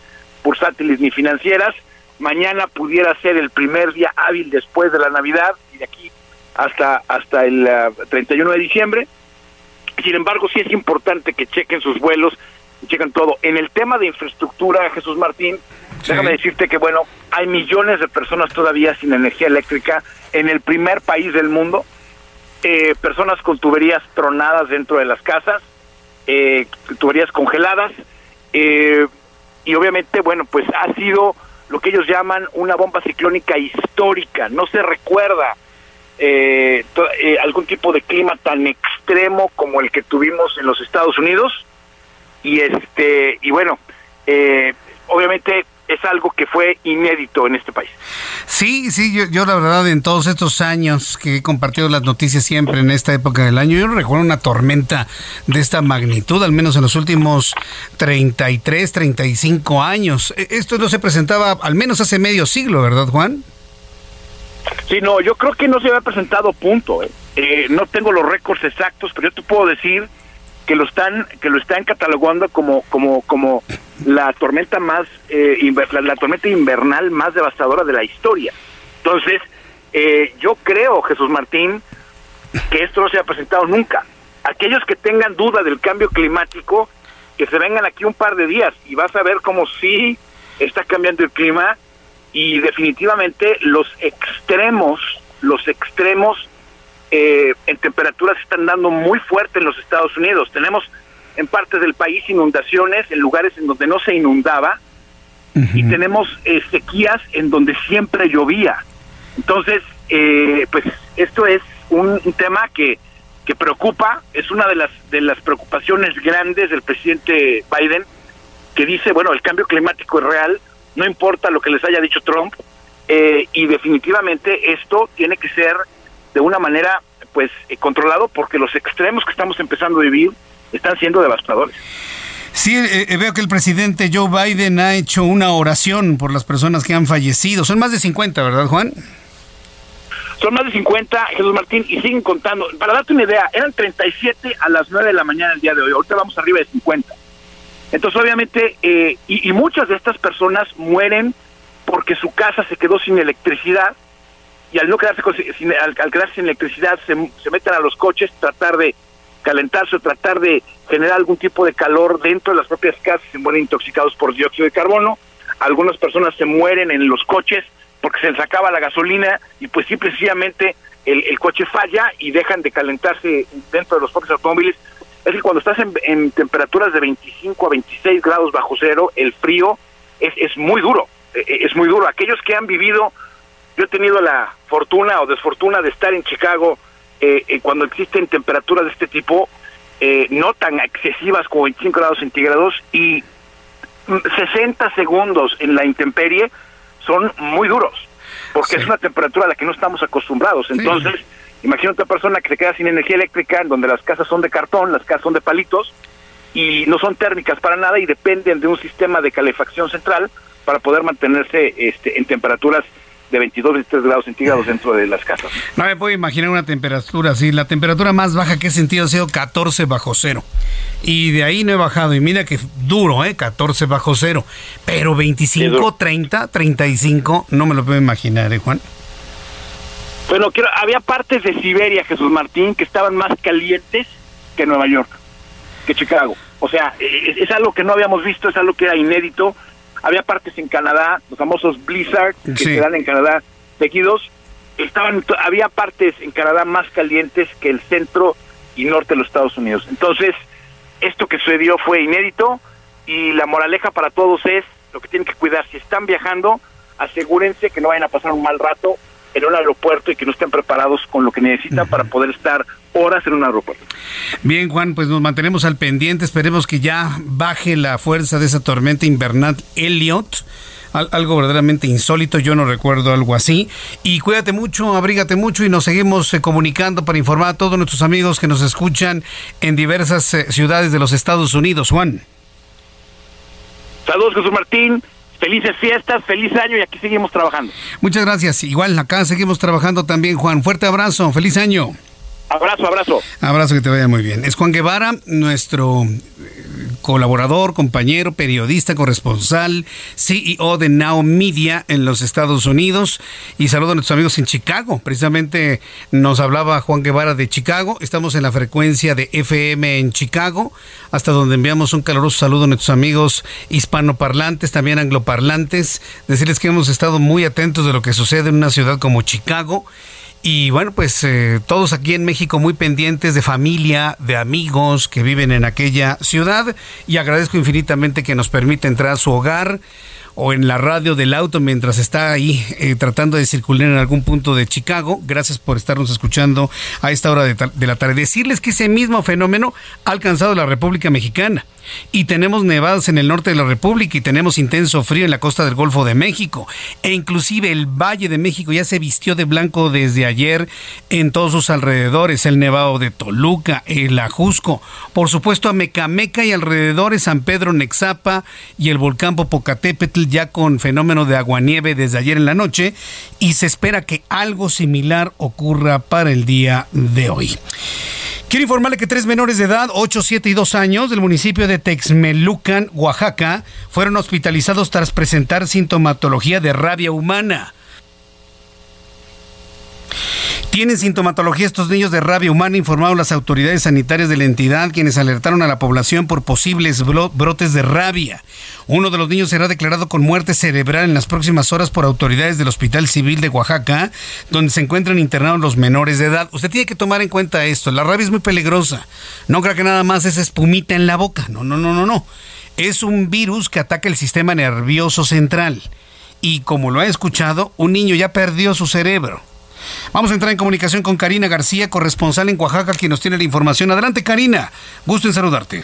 bursátiles ni financieras. Mañana pudiera ser el primer día hábil después de la Navidad y de aquí hasta, hasta el 31 ah, de diciembre. Sin embargo, sí es importante que chequen sus vuelos, chequen todo. En el tema de infraestructura, Jesús Martín, Déjame decirte que, bueno, hay millones de personas todavía sin energía eléctrica en el primer país del mundo, eh, personas con tuberías tronadas dentro de las casas, eh, tuberías congeladas, eh, y obviamente, bueno, pues ha sido lo que ellos llaman una bomba ciclónica histórica. No se recuerda eh, eh, algún tipo de clima tan extremo como el que tuvimos en los Estados Unidos. Y este y bueno, eh, obviamente es algo que fue inédito en este país. Sí, sí, yo, yo, la verdad en todos estos años que he compartido las noticias siempre en esta época del año, yo no recuerdo una tormenta de esta magnitud, al menos en los últimos 33, 35 años. E, esto no se presentaba al menos hace medio siglo, ¿verdad, Juan? Sí, no, yo creo que no se había presentado punto. ¿eh? Eh, no tengo los récords exactos, pero yo te puedo decir que lo están que lo están catalogando como como como la tormenta más eh, la, tormenta invernal más devastadora de la historia. Entonces eh, yo creo Jesús Martín que esto no se ha presentado nunca. Aquellos que tengan duda del cambio climático que se vengan aquí un par de días y vas a ver cómo sí está cambiando el clima y definitivamente los extremos los extremos eh, en temperaturas están dando muy fuerte en los Estados Unidos. Tenemos en partes del país inundaciones en lugares en donde no se inundaba y tenemos eh, sequías en donde siempre llovía. Entonces, eh, pues esto es un, tema que, que preocupa, es una de las, de las preocupaciones grandes del presidente Biden, que dice, bueno, el cambio climático es real, no importa lo que les haya dicho Trump, y definitivamente esto tiene que ser de una manera pues eh, controlado porque los extremos que estamos empezando a vivir están siendo devastadores. Sí, eh, eh, veo que el presidente Joe Biden ha hecho una oración por las personas que han fallecido. Son más de 50, ¿verdad, Juan? Son más de 50, Jesús Martín, y siguen contando. Para darte una idea, eran 37 a las 9 de la mañana el día de hoy. Ahorita vamos arriba de 50. Entonces, obviamente, y, y, muchas de estas personas mueren porque su casa se quedó sin electricidad y al no quedarse sin, al, quedarse sin electricidad se, se meten a los coches, tratar de calentarse o tratar de generar algún tipo de calor dentro de las propias casas, se mueren intoxicados por dióxido de carbono, algunas personas se mueren en los coches porque se les acaba la gasolina y pues simplemente el, el coche falla y dejan de calentarse dentro de los propios automóviles. Es que cuando estás en, en temperaturas de 25 a 26 grados bajo cero, el frío es, es muy duro, e, e, es muy duro. Aquellos que han vivido yo he tenido la fortuna o desfortuna de estar en Chicago eh, eh, cuando existen temperaturas de este tipo, eh, no tan excesivas como 25 grados centígrados, y 60 segundos en la intemperie son muy duros, porque es una temperatura a la que no estamos acostumbrados. Entonces, imagínate una persona que se queda sin energía eléctrica, en donde las casas son de cartón, las casas son de palitos, y no son térmicas para nada y dependen de un sistema de calefacción central para poder mantenerse este, en temperaturas de 22, 23 grados centígrados dentro de las casas. No me puedo imaginar una temperatura así. La temperatura más baja que he sentido ha sido 14 bajo cero. Y de ahí no he bajado. Y mira que duro, ¿eh? 14 bajo cero. Pero 25, 30, 35, no me lo puedo imaginar, ¿eh, Juan? Bueno, quiero, había partes de Siberia, Jesús Martín, que estaban más calientes que Nueva York, que Chicago. O sea, es, es algo que no habíamos visto, es algo que era inédito había partes en Canadá, los famosos Blizzard, que se dan en Canadá seguidos, estaban, había partes en Canadá más calientes que el centro y norte de los Estados Unidos. Entonces, esto que sucedió fue inédito y la moraleja para todos es lo que tienen que cuidar. Si están viajando, asegúrense que no vayan a pasar un mal rato en un aeropuerto y que no estén preparados con lo que necesitan para poder estar horas en un aeropuerto. Bien, Juan, pues nos mantenemos al pendiente. Esperemos que ya baje la fuerza de esa tormenta invernal Elliot. Algo verdaderamente insólito, yo no recuerdo algo así. Y cuídate mucho, abrígate mucho y nos seguimos eh, comunicando para informar a todos nuestros amigos que nos escuchan en diversas eh, ciudades de los Estados Unidos. Juan. Saludos, Jesús Martín felices fiestas, feliz año y aquí seguimos trabajando. Muchas gracias. Igual acá seguimos trabajando también, Juan. Fuerte abrazo, feliz año. Abrazo, abrazo. Abrazo, que te vaya muy bien. Es Juan Guevara, nuestro eh, colaborador, compañero, periodista, corresponsal, CEO de Now Media en los Estados Unidos. Y saludo a nuestros amigos en Chicago. Precisamente nos hablaba Juan Guevara de Chicago. Estamos en la frecuencia de FM en Chicago, hasta donde enviamos un caluroso saludo a nuestros amigos hispanoparlantes, también angloparlantes. Decirles que hemos estado muy atentos de lo que sucede en una ciudad como Chicago Y bueno, pues eh, todos aquí en México muy pendientes de familia, de amigos que viven en aquella ciudad. Y agradezco infinitamente que nos permita entrar a su hogar o en la radio del auto mientras está ahí eh, tratando de circular en algún punto de Chicago. Gracias por estarnos escuchando a esta hora de, de la tarde. Decirles que ese mismo fenómeno ha alcanzado la República Mexicana y tenemos nevadas en el norte de la República y tenemos intenso frío en la costa del Golfo de México e inclusive el Valle de México ya se vistió de blanco desde ayer en todos sus alrededores, el Nevado de Toluca, el Ajusco, por supuesto a Mecameca y alrededores San Pedro Nexapa y el volcán Popocatépetl ya con fenómeno de aguanieve desde ayer en la noche y se espera que algo similar ocurra para el día de hoy. Quiero informarle que tres menores de edad, 8, 7 y 2 años, del municipio de Texmelucan, Oaxaca, fueron hospitalizados tras presentar sintomatología de rabia humana. Tienen sintomatología estos niños de rabia humana, informaron las autoridades sanitarias de la entidad, quienes alertaron a la población por posibles brotes de rabia. Uno de los niños será declarado con muerte cerebral en las próximas horas por autoridades del Hospital Civil de Oaxaca, donde se encuentran internados los menores de edad. Usted tiene que tomar en cuenta esto. La rabia es muy peligrosa. No crea que nada más es espumita en la boca. No, no, no, no, no. Es un virus que ataca el sistema nervioso central. Y como lo ha escuchado, un niño ya perdió su cerebro. Vamos a entrar en comunicación con Karina García, corresponsal en Oaxaca, quien nos tiene la información. Adelante, Karina. Gusto en saludarte.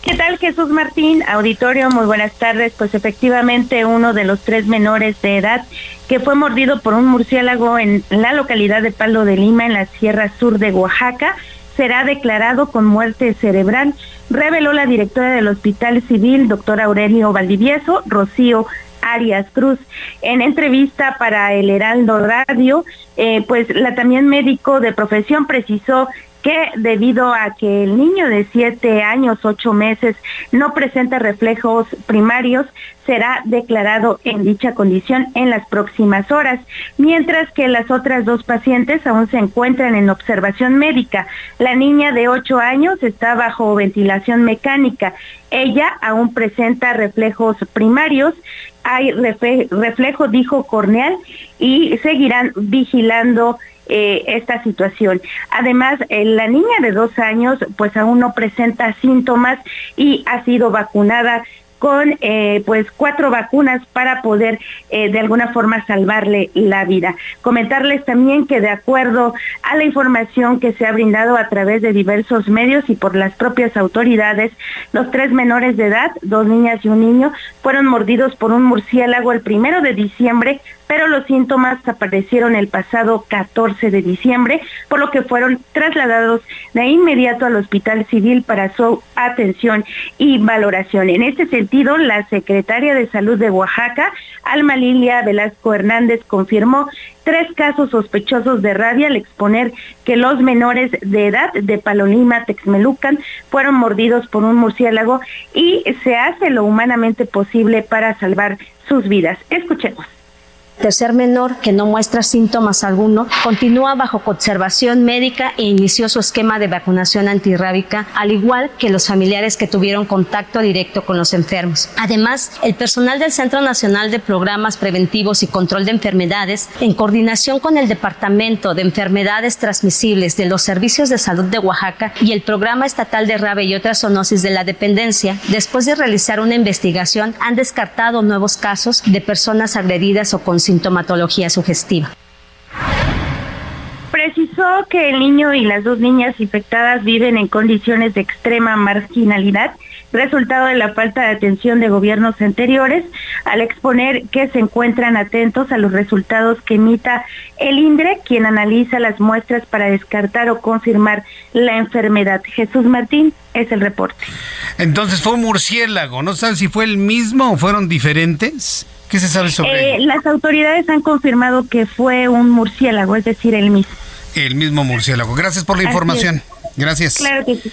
¿Qué tal, Jesús Martín? Auditorio, muy buenas tardes. Pues efectivamente, uno de los tres menores de edad que fue mordido por un murciélago en la localidad de Palo de Lima, en la Sierra Sur de Oaxaca, será declarado con muerte cerebral, reveló la directora del Hospital Civil, doctor Aurelio Valdivieso, Rocío Arias Cruz. En entrevista para el Heraldo Radio, eh, pues la también médico de profesión precisó que debido a que el niño de siete años, ocho meses, no presenta reflejos primarios, será declarado en dicha condición en las próximas horas, mientras que las otras dos pacientes aún se encuentran en observación médica. La niña de ocho años está bajo ventilación mecánica. Ella aún presenta reflejos primarios, hay reflejo, dijo corneal, y seguirán vigilando eh, esta situación. Además, eh, la niña de dos años pues aún no presenta síntomas y ha sido vacunada con eh, pues cuatro vacunas para poder eh, de alguna forma salvarle la vida. Comentarles también que de acuerdo a la información que se ha brindado a través de diversos medios y por las propias autoridades, los tres menores de edad, dos niñas y un niño, fueron mordidos por un murciélago el primero de diciembre pero los síntomas aparecieron el pasado 14 de diciembre, por lo que fueron trasladados de inmediato al Hospital Civil para su atención y valoración. En este sentido, la secretaria de Salud de Oaxaca, Alma Lilia Velasco Hernández, confirmó tres casos sospechosos de rabia al exponer que los menores de edad de Palolima, Texmelucan, fueron mordidos por un murciélago y se hace lo humanamente posible para salvar sus vidas. Escuchemos tercer menor, que no muestra síntomas alguno, continúa bajo observación médica e inició su esquema de vacunación antirrábica, al igual que los familiares que tuvieron contacto directo con los enfermos. Además, el personal del Centro Nacional de Programas Preventivos y Control de Enfermedades, en coordinación con el Departamento de Enfermedades Transmisibles de los Servicios de Salud de Oaxaca y el Programa Estatal de Rabia y otras zoonosis de la dependencia, después de realizar una investigación, han descartado nuevos casos de personas agredidas o con sintomatología sugestiva. Precisó que el niño y las dos niñas infectadas viven en condiciones de extrema marginalidad, resultado de la falta de atención de gobiernos anteriores, al exponer que se encuentran atentos a los resultados que emita el INDRE, quien analiza las muestras para descartar o confirmar la enfermedad. Jesús Martín es el reporte. Entonces fue un murciélago, ¿no saben si fue el mismo o fueron diferentes? ¿Qué se sabe sobre eh, Las autoridades han confirmado que fue un murciélago, es decir, el mismo. El mismo murciélago. Gracias por la información. Gracias. Claro que sí.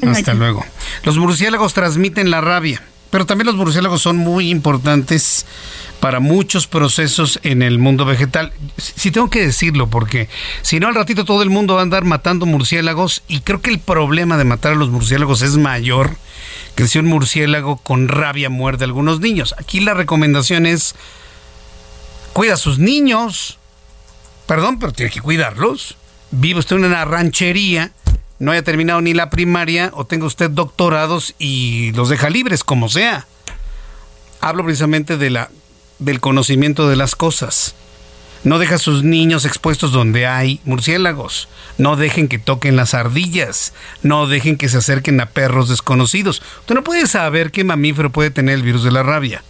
hasta luego. Los murciélagos transmiten la rabia, pero también los murciélagos son muy importantes para muchos procesos en el mundo vegetal. Si tengo que decirlo, porque si no al ratito todo el mundo va a andar matando murciélagos y creo que el problema de matar a los murciélagos es mayor que si un murciélago con rabia muerde a algunos niños. Aquí la recomendación es cuida a sus niños, Perdón, pero tiene que cuidarlos. Vive usted en una ranchería, no haya terminado ni la primaria o tenga usted doctorados y los deja libres, como sea. Hablo precisamente de la, del conocimiento de las cosas. No deja a sus niños expuestos donde hay murciélagos. No dejen que toquen las ardillas. No dejen que se acerquen a perros desconocidos. Usted no puede saber qué mamífero puede tener el virus de la rabia.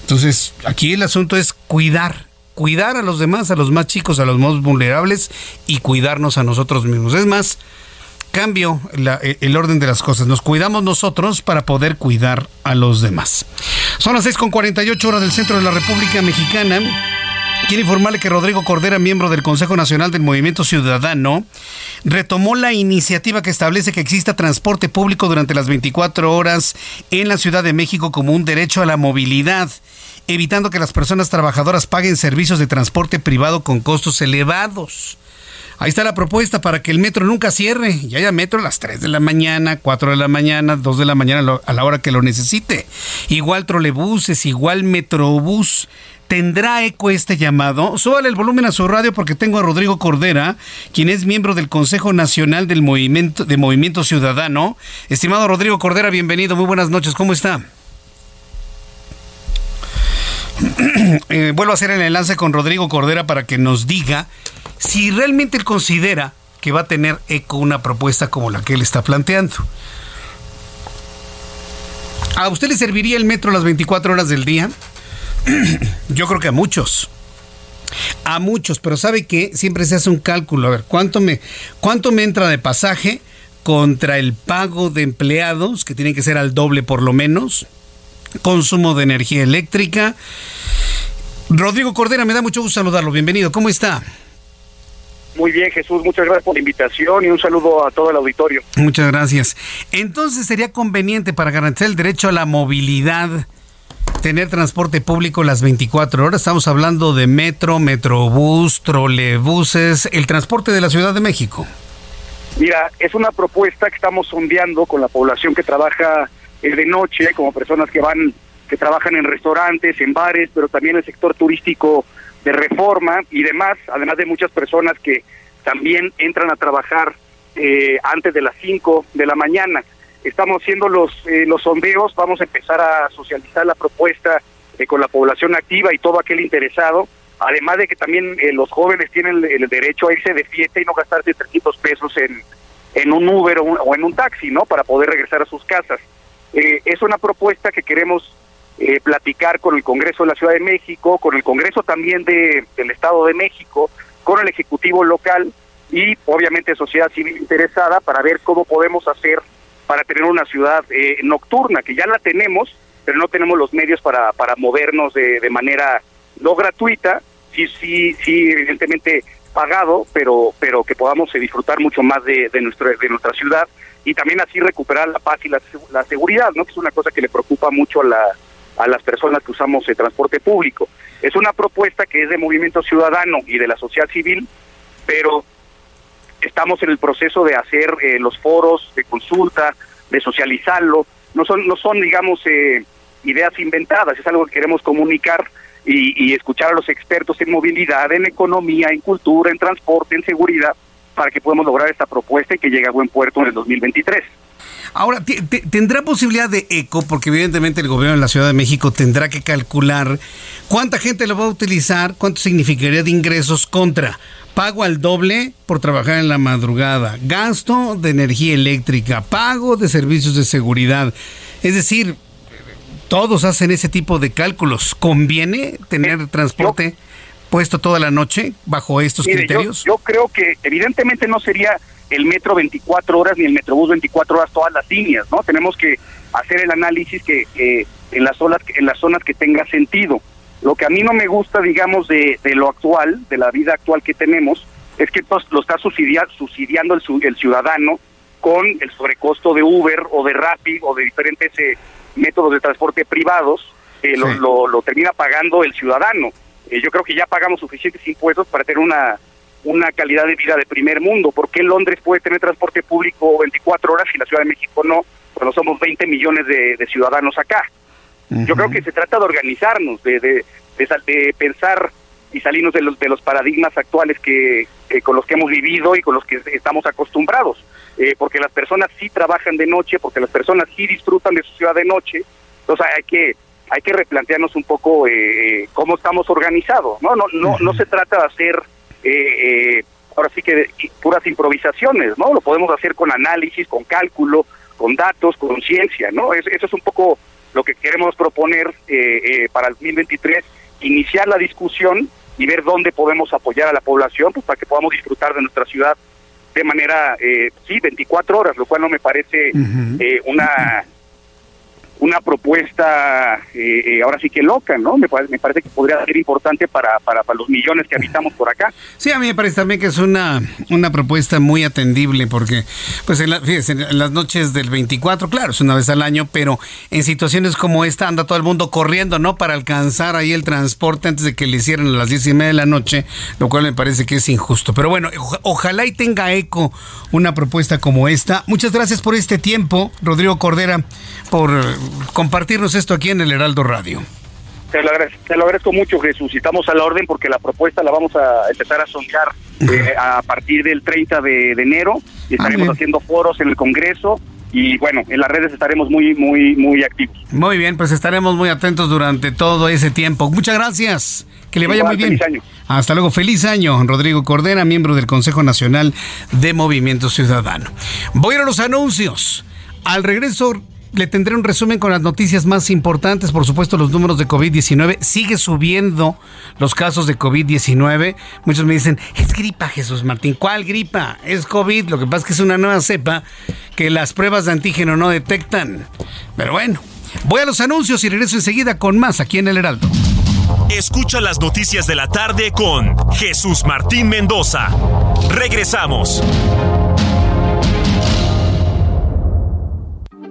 Entonces, aquí el asunto es cuidar. Cuidar a los demás, a los más chicos, a los más vulnerables y cuidarnos a nosotros mismos. Es más, cambio el orden de las cosas. Nos cuidamos nosotros para poder cuidar a los demás. Son las 6.48 horas del centro de la República Mexicana. Quiero informarle que Rodrigo Cordera, miembro del Consejo Nacional del Movimiento Ciudadano, retomó la iniciativa que establece que exista transporte público durante las 24 horas en la Ciudad de México como un derecho a la movilidad, evitando que las personas trabajadoras paguen servicios de transporte privado con costos elevados. Ahí está la propuesta para que el metro nunca cierre y haya metro a las 3 de la mañana, 4 de la mañana, 2 de la mañana a la hora que lo necesite. Igual trolebuses, igual metrobús. ¿Tendrá eco este llamado? Súbale el volumen a su radio porque tengo a Rodrigo Cordera, quien es miembro del Consejo Nacional del Movimiento, de Movimiento Ciudadano. Estimado Rodrigo Cordera, bienvenido, muy buenas noches, ¿cómo está? Eh, vuelvo a hacer el enlace con Rodrigo Cordera para que nos diga si realmente él considera que va a tener eco una propuesta como la que él está planteando. ¿A usted le serviría el metro las 24 horas del día? Yo creo que a muchos. A muchos, pero ¿sabe qué? Siempre se hace un cálculo. A ver, ¿cuánto me, cuánto me entra de pasaje contra el pago de empleados, que tienen que ser al doble por lo menos? Consumo de energía eléctrica. Rodrigo Cordera, me da mucho gusto saludarlo. Bienvenido, ¿cómo está? Muy bien, Jesús, muchas gracias por la invitación y un saludo a todo el auditorio. Muchas gracias. Entonces, ¿sería conveniente para garantizar el derecho a la movilidad tener transporte público las 24 horas. Estamos hablando de metro, metrobús, trolebuses, el transporte de la Ciudad de México. Mira, es una propuesta que estamos sondeando con la población que trabaja eh, de noche, como personas que van, que trabajan en restaurantes, en bares, pero también el sector turístico de reforma y demás, además de muchas personas que también entran a trabajar eh, antes de las 5 de la mañana estamos haciendo los, eh, los sondeos, vamos a empezar a socializar la propuesta eh, con la población activa y todo aquel interesado, además de que también eh, los jóvenes tienen el, derecho a irse de fiesta y no gastarse 300 pesos en, en un Uber o, en un taxi, ¿no? Para poder regresar a sus casas. Es una propuesta que queremos platicar con el Congreso de la Ciudad de México, con el Congreso también de, del Estado de México, con el Ejecutivo local y obviamente sociedad civil interesada para ver cómo podemos hacer para tener una ciudad eh, nocturna, que ya la tenemos, pero no tenemos los medios para, para movernos de, de manera no gratuita, sí, sí, sí, evidentemente pagado, pero, pero que podamos eh, disfrutar mucho más de, de, nuestra, de nuestra ciudad y también así recuperar la paz y la, la seguridad, ¿no? que es una cosa que le preocupa mucho a, la, a las personas que usamos el transporte público. Es una propuesta que es de movimiento ciudadano y de la sociedad civil, pero estamos en el proceso de hacer eh, los foros de consulta, de socializarlo. No son, no son digamos, eh, ideas inventadas, es algo que queremos comunicar y, y, escuchar a los expertos en movilidad, en economía, en cultura, en transporte, en seguridad, para que podamos lograr esta propuesta y que llegue a buen puerto en el 2023. Ahora, ¿tendrá posibilidad de eco? Porque evidentemente el gobierno de la Ciudad de México tendrá que calcular cuánta gente lo va a utilizar, cuánto significaría de ingresos contra pago al doble por trabajar en la madrugada, gasto de energía eléctrica, pago de servicios de seguridad. Es decir, todos hacen ese tipo de cálculos. ¿Conviene tener transporte puesto toda la noche bajo estos criterios? Yo, creo que evidentemente no sería el metro 24 horas ni el metrobús 24 horas todas las líneas, ¿no? Tenemos que hacer el análisis que, en las zonas en las zonas que tenga sentido. Lo que a mí no me gusta, digamos, de, de lo actual, de la vida actual que tenemos, es que lo está subsidiando el, el ciudadano con el sobrecosto de Uber o de Rappi o de diferentes eh, métodos de transporte privados, eh, lo, lo, termina pagando el ciudadano. Eh, yo creo que ya pagamos suficientes impuestos para tener una, una calidad de vida de primer mundo. ¿Por qué Londres puede tener transporte público 24 horas y la Ciudad de México no? Cuando somos 20 millones de, de ciudadanos acá. Yo creo que se trata de organizarnos, de, de, de, pensar y salirnos de los, de los paradigmas actuales que, con los que hemos vivido y con los que estamos acostumbrados. Eh, porque las personas sí trabajan de noche, porque las personas sí disfrutan de su ciudad de noche, entonces hay que hay que replantearnos un poco eh, eh, cómo estamos organizados, ¿no? No, no, no se trata de hacer eh, ahora sí que puras improvisaciones, ¿no? Lo podemos hacer con análisis, con cálculo, con datos, con ciencia, ¿no? Eso, eso es un poco lo que queremos proponer para el 2023, iniciar la discusión y ver dónde podemos apoyar a la población pues, para que podamos disfrutar de nuestra ciudad de manera, eh, sí, 24 horas, lo cual no me parece una una propuesta eh, eh, ahora sí que loca, ¿no? Me, parece que podría ser importante para, para, para, los millones que habitamos por acá. Sí, a mí me parece también que es una, una propuesta muy atendible porque, pues, en, fíjese, en las noches del 24, claro, es una vez al año, pero en situaciones como esta anda todo el mundo corriendo, ¿no? Para alcanzar ahí el transporte antes de que le hicieran a las diez y media de la noche, lo cual me parece que es injusto. Pero bueno, ojalá y tenga eco una propuesta como esta. Muchas gracias por este tiempo, Rodrigo Cordera, por compartirnos esto aquí en el Heraldo Radio. Te lo, agradezco, te lo agradezco mucho, Jesús. Y estamos a la orden porque la propuesta la vamos a empezar a sondear eh, a partir del 30 de, enero. Y estaremos haciendo foros en el Congreso y bueno, en las redes estaremos muy, muy, muy activos. Muy bien, pues estaremos muy atentos durante todo ese tiempo. Muchas gracias. Que le vaya muy bien. Feliz año. Hasta luego. Feliz año, Rodrigo Cordera, miembro del Consejo Nacional de Movimiento Ciudadano. Voy a los anuncios. Al regreso le tendré un resumen con las noticias más importantes. Por supuesto, los números de COVID-19. Sigue subiendo los casos de COVID-19. Muchos me dicen, es gripa, Jesús Martín. ¿Cuál gripa? Es COVID. Lo que pasa es que es una nueva cepa que las pruebas de antígeno no detectan. Pero bueno, voy a los anuncios y regreso enseguida con más aquí en El Heraldo. Escucha las noticias de la tarde con Jesús Martín Mendoza. Regresamos.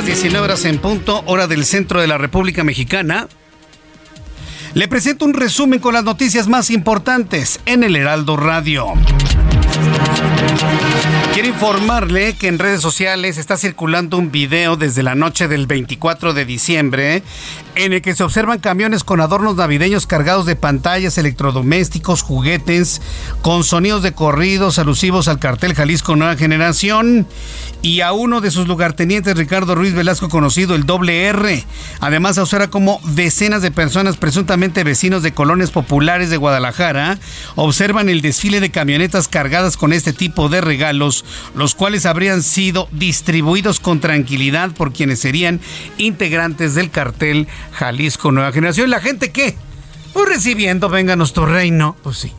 Las 19 horas en punto, hora del centro de la República Mexicana. Le presento un resumen con las noticias más importantes en el Heraldo Radio. Quiero informarle que en redes sociales está circulando un video desde la noche del 24 de diciembre en el que se observan camiones con adornos navideños cargados de pantallas, electrodomésticos, juguetes, con sonidos de corridos alusivos al cartel Jalisco Nueva Generación y a uno de sus lugartenientes, Ricardo Ruiz Velasco, conocido el doble R. Además, se observa como decenas de personas, presuntamente vecinos de colonias populares de Guadalajara, observan el desfile de camionetas cargadas con este tipo de regalos, los cuales habrían sido distribuidos con tranquilidad por quienes serían integrantes del cartel Jalisco Nueva Generación. ¿La gente qué? Pues recibiendo, venga nuestro reino. Pues sí.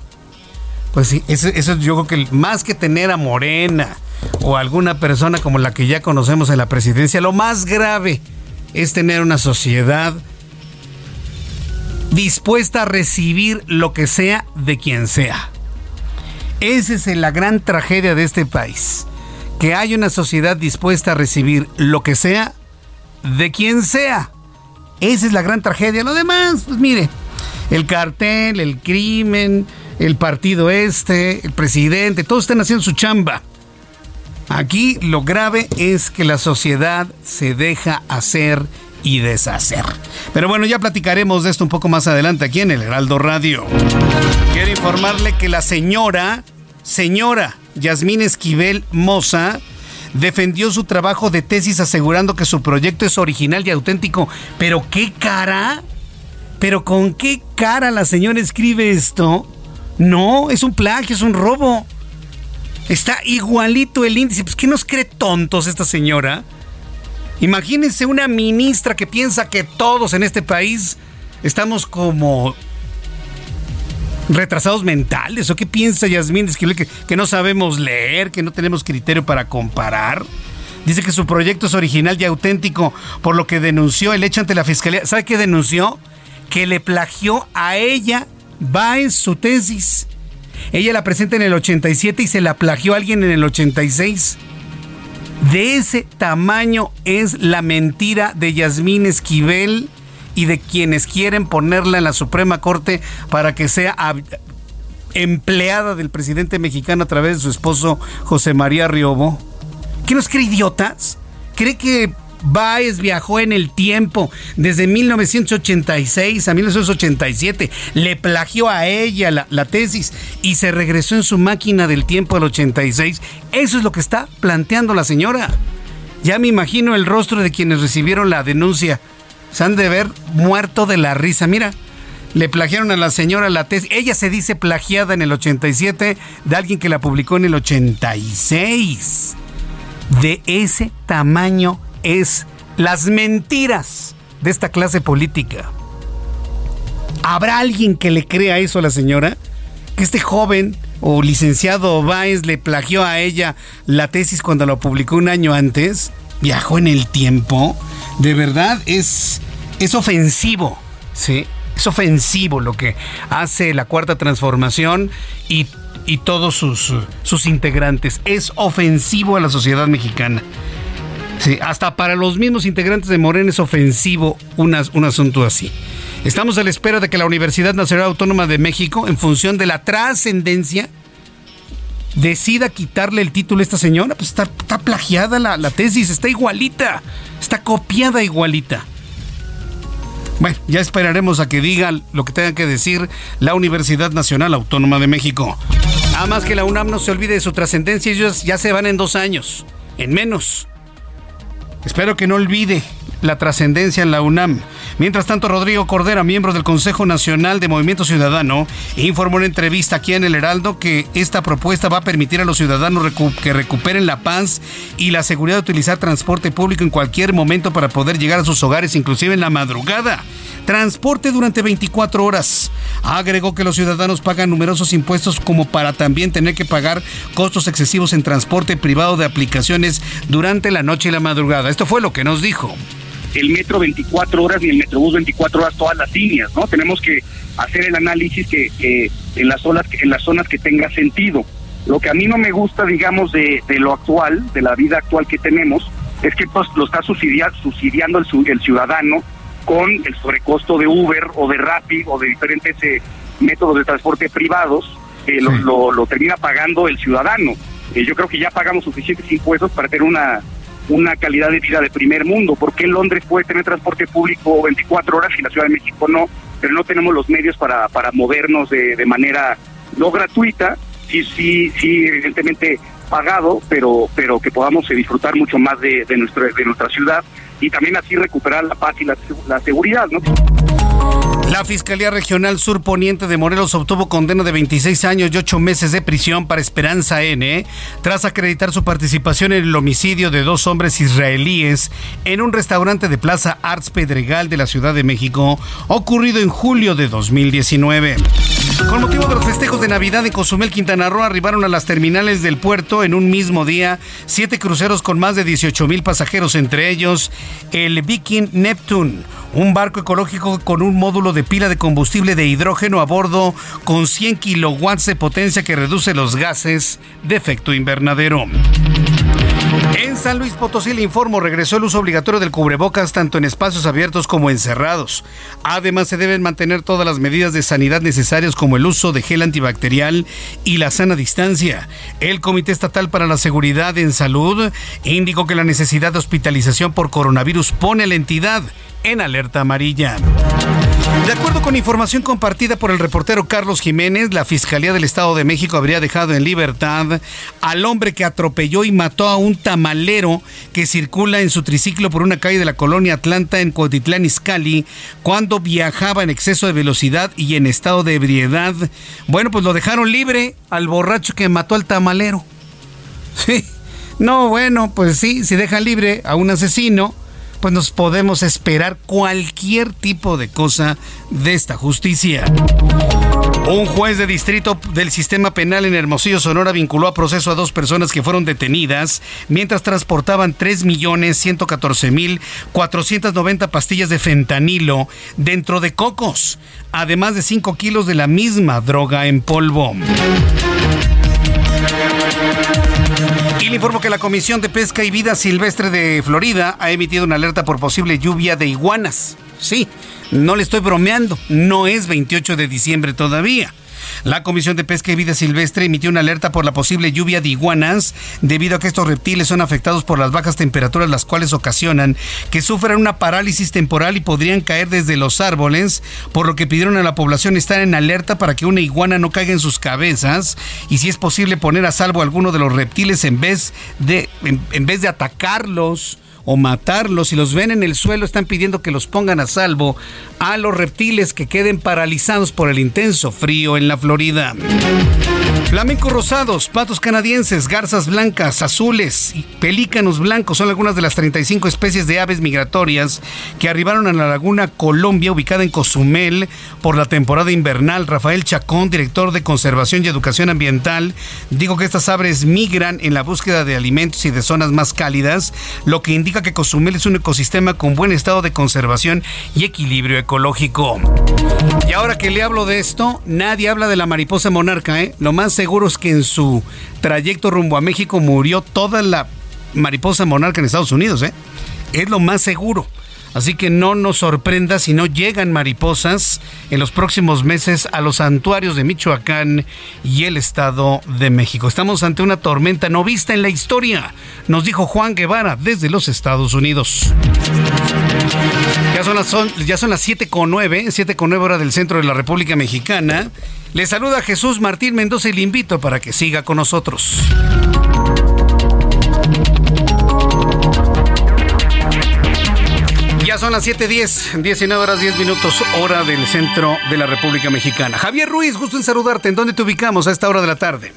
Pues sí, eso, eso yo creo que más que tener a Morena o alguna persona como la que ya conocemos en la presidencia, lo más grave es tener una sociedad dispuesta a recibir lo que sea de quien sea. Esa es la gran tragedia de este país. Que hay una sociedad dispuesta a recibir lo que sea de quien sea. Esa es la gran tragedia. Lo demás, pues mire, el cartel, el crimen, el partido este, el presidente, todos están haciendo su chamba. Aquí lo grave es que la sociedad se deja hacer y deshacer. Pero bueno, ya platicaremos de esto un poco más adelante aquí en el Heraldo Radio. Quiero informarle que la señora, señora Yasmín Esquivel Moza, defendió su trabajo de tesis asegurando que su proyecto es original y auténtico. Pero qué cara, pero con qué cara la señora escribe esto. No, es un plagio, es un robo. Está igualito el índice. Pues, ¿qué nos cree tontos esta señora? Imagínense una ministra que piensa que todos en este país estamos como retrasados mentales? ¿O qué piensa Yasmín Esquivel que, no sabemos leer, que no tenemos criterio para comparar? Dice que su proyecto es original y auténtico, por lo que denunció el hecho ante la fiscalía. ¿Sabe qué denunció? Que le plagió a ella en su tesis. Ella la presenta en el 87 y se la plagió a alguien en el 86. De ese tamaño es la mentira de Yasmín Esquivel y de quienes quieren ponerla en la Suprema Corte para que sea empleada del presidente mexicano a través de su esposo José María Riobo. ¿Qué nos cree idiotas? ¿Cree que Baez viajó en el tiempo desde 1986 a 1987, le plagió a ella la, la, tesis y se regresó en su máquina del tiempo al 86. Eso es lo que está planteando la señora. Ya me imagino el rostro de quienes recibieron la denuncia. Se han de ver muerto de la risa. Mira, le plagiaron a la señora la tesis. Ella se dice plagiada en el 87 de alguien que la publicó en el 86 de ese tamaño es las mentiras de esta clase política. ¿Habrá alguien que le crea eso a la señora? Que este joven o licenciado Báez le plagió a ella la tesis cuando la publicó un año antes. Viajó en el tiempo. De verdad es, es ofensivo. Sí, es ofensivo lo que hace la cuarta transformación y y todos sus, sus integrantes. Es ofensivo a la sociedad mexicana. Sí, hasta para los mismos integrantes de Morena es ofensivo un asunto así. Estamos a la espera de que la Universidad Nacional Autónoma de México, en función de la trascendencia, decida quitarle el título a esta señora. Pues está, plagiada la, la tesis, está igualita, está copiada igualita. Bueno, ya esperaremos a que digan lo que tenga que decir la Universidad Nacional Autónoma de México. Nada más que la UNAM no se olvide de su trascendencia, ellos ya se van en dos años, en menos. Espero que no olvide la trascendencia en la UNAM. Mientras tanto, Rodrigo Cordera, miembro del Consejo Nacional de Movimiento Ciudadano, informó en entrevista aquí en El Heraldo que esta propuesta va a permitir a los ciudadanos que recuperen la paz y la seguridad de utilizar transporte público en cualquier momento para poder llegar a sus hogares, inclusive en la madrugada. Transporte durante 24 horas. Agregó que los ciudadanos pagan numerosos impuestos como para también tener que pagar costos excesivos en transporte privado de aplicaciones durante la noche y la madrugada. Esto fue lo que nos dijo el metro 24 horas ni el metrobús 24 horas todas las líneas, ¿no? Tenemos que hacer el análisis que, en las zonas en las zonas que tenga sentido. Lo que a mí no me gusta, digamos, de, lo actual, de la vida actual que tenemos, es que pues, lo está subsidiando el, el ciudadano con el sobrecosto de Uber o de Rappi o de diferentes eh, métodos de transporte privados, eh, lo, lo, termina pagando el ciudadano. Eh, yo creo que ya pagamos suficientes impuestos para tener una una calidad de vida de primer mundo. porque Londres puede tener transporte público 24 horas y la Ciudad de México no? Pero no tenemos los medios para, para movernos de, de manera no gratuita, sí, sí, sí, evidentemente pagado, pero, pero que podamos disfrutar mucho más de, de, nuestro, de nuestra ciudad y también así recuperar la paz y la, la seguridad, ¿no? La Fiscalía Regional Sur Poniente de Morelos obtuvo condena de 26 años y 8 meses de prisión para Esperanza N tras acreditar su participación en el homicidio de dos hombres israelíes en un restaurante de Plaza Arts Pedregal de la Ciudad de México ocurrido en julio de 2019. Con motivo de los festejos de Navidad en Cozumel, Quintana Roo, arribaron a las terminales del puerto en un mismo día siete cruceros con más de 18 mil pasajeros, entre ellos el Viking Neptune, un barco ecológico con un módulo de pila de combustible de hidrógeno a bordo con 100 kilowatts de potencia que reduce los gases de efecto invernadero. En San Luis Potosí, le informo, regresó el uso obligatorio del cubrebocas tanto en espacios abiertos como encerrados. Además, se deben mantener todas las medidas de sanidad necesarias como el uso de gel antibacterial y la sana distancia. El Comité Estatal para la Seguridad en Salud indicó que la necesidad de hospitalización por coronavirus pone a la entidad en alerta amarilla. De acuerdo con información compartida por el reportero Carlos Jiménez, la Fiscalía del Estado de México habría dejado en libertad al hombre que atropelló y mató a un tamalero que circula en su triciclo por una calle de la colonia Atlanta en Cotitlán, Izcalli, cuando viajaba en exceso de velocidad y en estado de ebriedad. Bueno, pues lo dejaron libre al borracho que mató al tamalero. Sí. No, bueno, pues sí, si dejan libre a un asesino, pues nos podemos esperar cualquier tipo de cosa de esta justicia. Un juez de distrito del sistema penal en Hermosillo, Sonora, vinculó a proceso a dos personas que fueron detenidas mientras transportaban 3.114.490 pastillas de fentanilo dentro de cocos, además de 5 kilos de la misma droga en polvo. Y le informo que la Comisión de Pesca y Vida Silvestre de Florida ha emitido una alerta por posible lluvia de iguanas. Sí, no le estoy bromeando, no es 28 de diciembre todavía. La Comisión de Pesca y Vida Silvestre emitió una alerta por la posible lluvia de iguanas debido a que estos reptiles son afectados por las bajas temperaturas las cuales ocasionan que sufran una parálisis temporal y podrían caer desde los árboles, por lo que pidieron a la población estar en alerta para que una iguana no caiga en sus cabezas y si es posible poner a salvo a alguno de los reptiles en vez de en, en vez de atacarlos o matarlos. Si los ven en el suelo, están pidiendo que los pongan a salvo a los reptiles que queden paralizados por el intenso frío en la Florida. Flamencos rosados, patos canadienses, garzas blancas, azules y pelícanos blancos son algunas de las 35 especies de aves migratorias que arribaron a la laguna Colombia, ubicada en Cozumel, por la temporada invernal. Rafael Chacón, director de Conservación y Educación Ambiental, dijo que estas aves migran en la búsqueda de alimentos y de zonas más cálidas, lo que indica que Cozumel es un ecosistema con buen estado de conservación y equilibrio ecológico. Y ahora que le hablo de esto, nadie habla de la mariposa monarca, ¿eh? Lo más seguro es que en su trayecto rumbo a México murió toda la mariposa monarca en Estados Unidos, ¿eh? Es lo más seguro. Así que no nos sorprenda si no llegan mariposas en los próximos meses a los santuarios de Michoacán y el Estado de México. Estamos ante una tormenta no vista en la historia, nos dijo Juan Guevara desde los Estados Unidos. Ya son las, ya son las 7 con 9, 7 con 9 hora del centro de la República Mexicana. Le saluda Jesús Martín Mendoza y le invito para que siga con nosotros. Ya son las 7:10, 19 horas 10 minutos, hora del centro de la República Mexicana. Javier Ruiz, gusto en saludarte. ¿En dónde te ubicamos a esta hora de la tarde?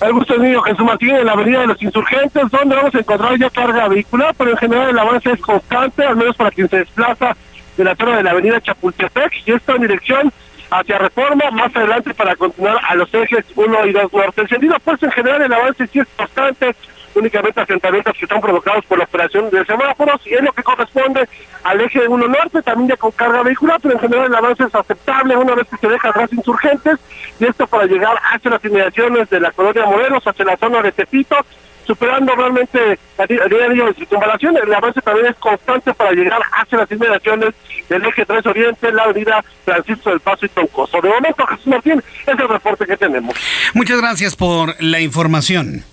El gusto es mío, Jesús Martín, en la Avenida de los Insurgentes, donde vamos a encontrar ya carga vehicular, pero en general el avance es constante, al menos para quien se desplaza de la torre de la Avenida Chapultepec, y esto en dirección hacia Reforma, más adelante para continuar a los ejes 1 y 2 norte. El sentido, pues en general el avance sí es constante, únicamente asentamientos que están provocados por la operación de semáforos y es lo que corresponde al eje 1 norte, también ya con carga vehicular, pero en general el avance es aceptable una vez que se deja atrás insurgentes y esto para llegar hacia las inmediaciones de la colonia Morelos, hacia la zona de Tepito, superando realmente la línea de circunvalación. El avance también es constante para llegar hacia las inmediaciones del eje 3 Oriente, la avenida Francisco del Paso y Toncoso. De momento, Jesús Martín, es el reporte que tenemos. Muchas gracias por la información.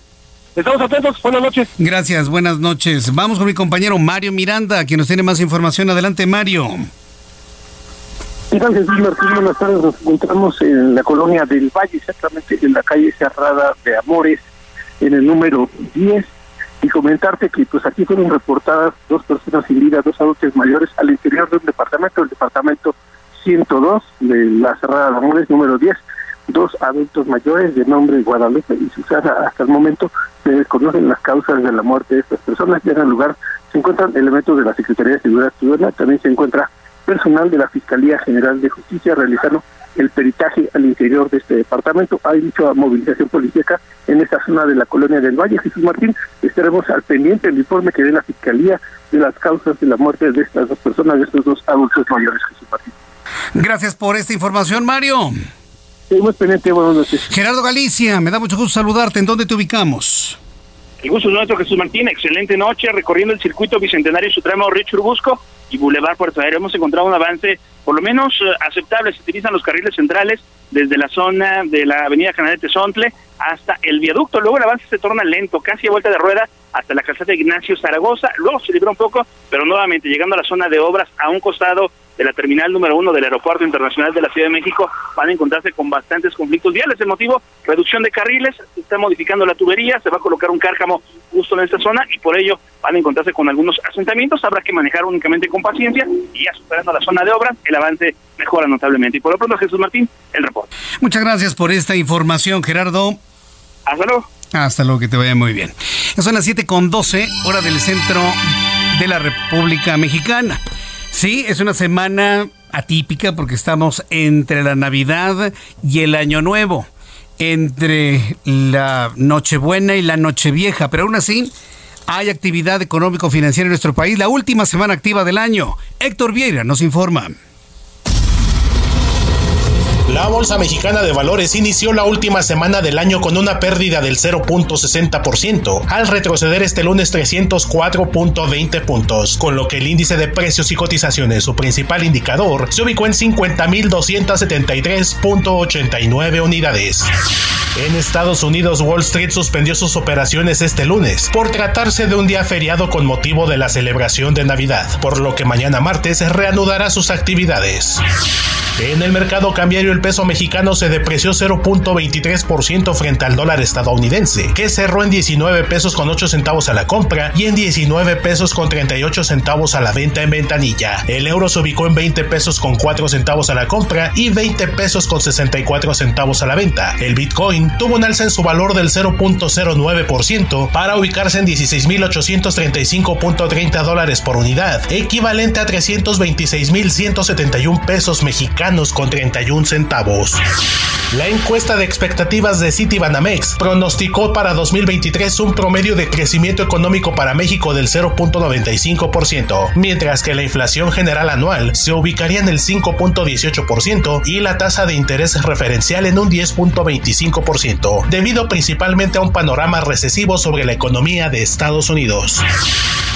Estamos atentos, buenas noches. Gracias, buenas noches. Vamos con mi compañero Mario Miranda, quien nos tiene más información. Adelante, Mario. ¿Qué tal, Jesús Martín? Buenas tardes. Nos encontramos en la colonia del Valle, exactamente en la calle Cerrada de Amores, en el número 10. Y comentarte que pues aquí fueron reportadas dos personas sin vida, dos adultos mayores, al interior de un departamento, el departamento 102 de la Cerrada de Amores, número 10 dos adultos mayores de nombre Guadalupe y Susana. Hasta el momento se desconocen las causas de la muerte de estas personas. En el lugar se encuentran elementos de la Secretaría de Seguridad Ciudadana, también se encuentra personal de la Fiscalía General de Justicia realizando el peritaje al interior de este departamento. Hay mucha movilización policíaca en esta zona de la colonia del Valle. Jesús Martín, estaremos al pendiente del informe que dé la Fiscalía de las causas de la muerte de estas dos personas, de estos dos adultos mayores, Jesús Martín. Gracias por esta información, Mario. Seguimos pendiente, buenas noches. Gerardo Galicia, me da mucho gusto saludarte. ¿En dónde te ubicamos? El gusto es nuestro, Jesús Martín. Excelente noche recorriendo el circuito bicentenario su tramo Río Churubusco y Boulevard Puerto Aéreo. Hemos encontrado un avance por lo menos eh, aceptable. Se utilizan los carriles centrales desde la zona de la avenida Canal de Tezontle hasta el viaducto. Luego el avance se torna lento, casi a vuelta de rueda hasta la calzada de Ignacio Zaragoza. Luego se libra un poco, pero nuevamente llegando a la zona de obras a un costado de la terminal número uno del Aeropuerto Internacional de la Ciudad de México van a encontrarse con bastantes conflictos viales. El motivo, reducción de carriles, se está modificando la tubería, se va a colocar un cárcamo justo en esta zona y por ello van a encontrarse con algunos asentamientos. Habrá que manejar únicamente con paciencia y ya superando la zona de obras, el avance mejora notablemente. Y por lo pronto, Jesús Martín, el reporte. Muchas gracias por esta información, Gerardo. Hasta luego. Hasta luego, que te vaya muy bien. Son las 7 con 12, hora del centro de la República Mexicana. Sí, es una semana atípica porque estamos entre la Navidad y el Año Nuevo, entre la Nochebuena y la Nochevieja, pero aún así hay actividad económico-financiera en nuestro país, la última semana activa del año. Héctor Vieira nos informa. La Bolsa Mexicana de Valores inició la última semana del año con una pérdida del 0.60%, al retroceder este lunes 304.20 puntos, con lo que el índice de precios y cotizaciones, su principal indicador, se ubicó en 50.273.89 unidades. En Estados Unidos, Wall Street suspendió sus operaciones este lunes por tratarse de un día feriado con motivo de la celebración de Navidad, por lo que mañana martes reanudará sus actividades. En el mercado cambiario el peso mexicano se depreció 0.23% frente al dólar estadounidense, que cerró en 19 pesos con 8 centavos a la compra y en 19 pesos con 38 centavos a la venta en ventanilla. El euro se ubicó en 20 pesos con 4 centavos a la compra y 20 pesos con 64 centavos a la venta. El Bitcoin tuvo un alza en su valor del 0.09% para ubicarse en 16.835.30 dólares por unidad, equivalente a 326.171 pesos mexicanos con 31 centavos. La encuesta de expectativas de Citibanamex pronosticó para 2023 un promedio de crecimiento económico para México del 0.95%, mientras que la inflación general anual se ubicaría en el 5.18% y la tasa de interés referencial en un 10.25%, debido principalmente a un panorama recesivo sobre la economía de Estados Unidos.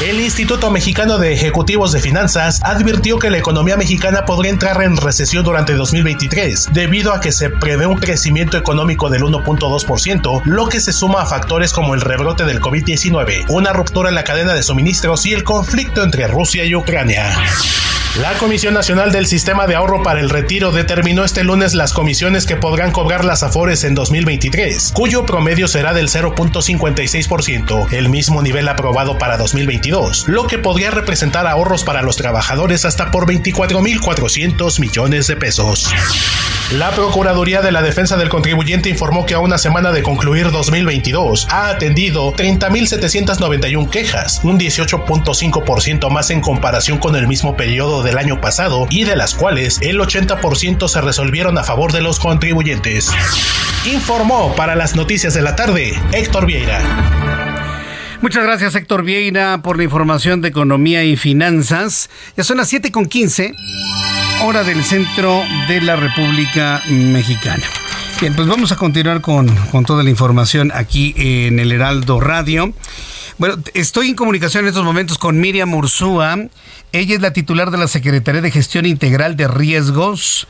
El Instituto Mexicano de Ejecutivos de Finanzas advirtió que la economía mexicana podría entrar en recesión durante 2023, debido a que se prevé un crecimiento económico del 1.2%, lo que se suma a factores como el rebrote del COVID-19, una ruptura en la cadena de suministros y el conflicto entre Rusia y Ucrania. La Comisión Nacional del Sistema de Ahorro para el Retiro determinó este lunes las comisiones que podrán cobrar las Afores en 2023, cuyo promedio será del 0.56%, el mismo nivel aprobado para 2022, lo que podría representar ahorros para los trabajadores hasta por 24.400 millones de pesos. La Procuraduría de la Defensa del Contribuyente informó que a una semana de concluir 2022 ha atendido 30.791 quejas, un 18.5% más en comparación con el mismo periodo del año pasado y de las cuales el 80% se resolvieron a favor de los contribuyentes. Informó para las noticias de la tarde Héctor Vieira. Muchas gracias Héctor Vieira por la información de economía y finanzas. Ya son las 7.15, hora del centro de la República Mexicana. Bien, pues vamos a continuar con, con toda la información aquí en el Heraldo Radio. Bueno, estoy en comunicación en estos momentos con Miriam Ursúa. Ella es la titular de la Secretaría de Gestión Integral de Riesgos.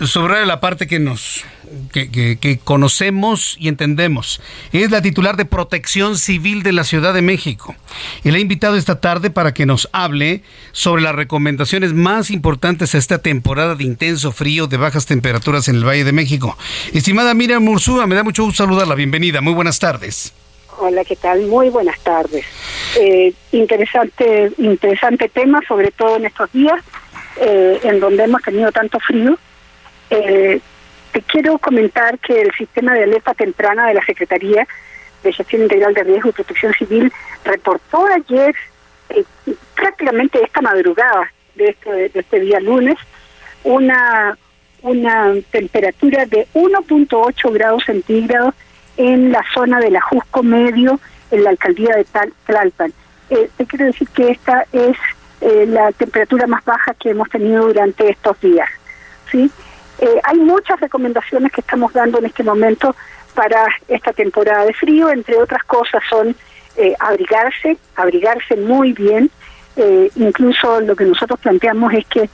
Sobre la parte que nos que, conocemos y entendemos. Es la titular de Protección Civil de la Ciudad de México. Y la he invitado esta tarde para que nos hable sobre las recomendaciones más importantes a esta temporada de intenso frío, de bajas temperaturas en el Valle de México. Estimada Miriam Ursúa, me da mucho gusto saludarla. Bienvenida. Muy buenas tardes. Hola, ¿qué tal? Muy buenas tardes. Eh, interesante, interesante tema, sobre todo en estos días, eh, en donde hemos tenido tanto frío. Eh, te quiero comentar que el sistema de alerta temprana de la Secretaría de Gestión Integral de Riesgo y Protección Civil reportó ayer, prácticamente esta madrugada de este, de este día lunes, una, una temperatura de 1.8 grados centígrados en la zona del Ajusco Medio, en la alcaldía de Tlalpan. Eh, te quiero decir que esta es eh, la temperatura más baja que hemos tenido durante estos días. ¿sí? Eh, hay muchas recomendaciones que estamos dando en este momento para esta temporada de frío, entre otras cosas son eh, abrigarse, abrigarse muy bien, incluso lo que nosotros planteamos es que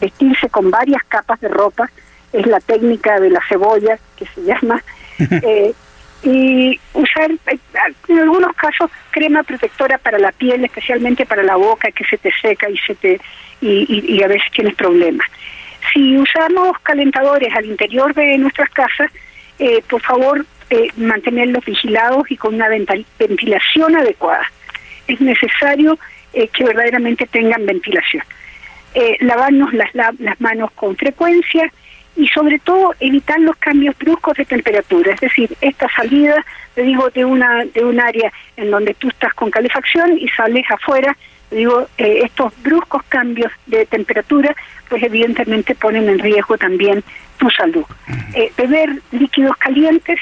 vestirse con varias capas de ropa, es la técnica de la cebolla que se llama, y usar eh, en algunos casos crema protectora para la piel, especialmente para la boca que se te seca y se te y, a veces tienes problemas. Si usamos calentadores al interior de nuestras casas, eh, por favor eh, mantenerlos vigilados y con una ventilación adecuada. Es necesario que verdaderamente tengan ventilación. lavarnos las, las manos con frecuencia y sobre todo evitar los cambios bruscos de temperatura, es decir, esta salida, te digo, de una de un área en donde tú estás con calefacción y sales afuera digo, eh, estos bruscos cambios de temperatura, pues evidentemente ponen en riesgo también tu salud. Eh, beber líquidos calientes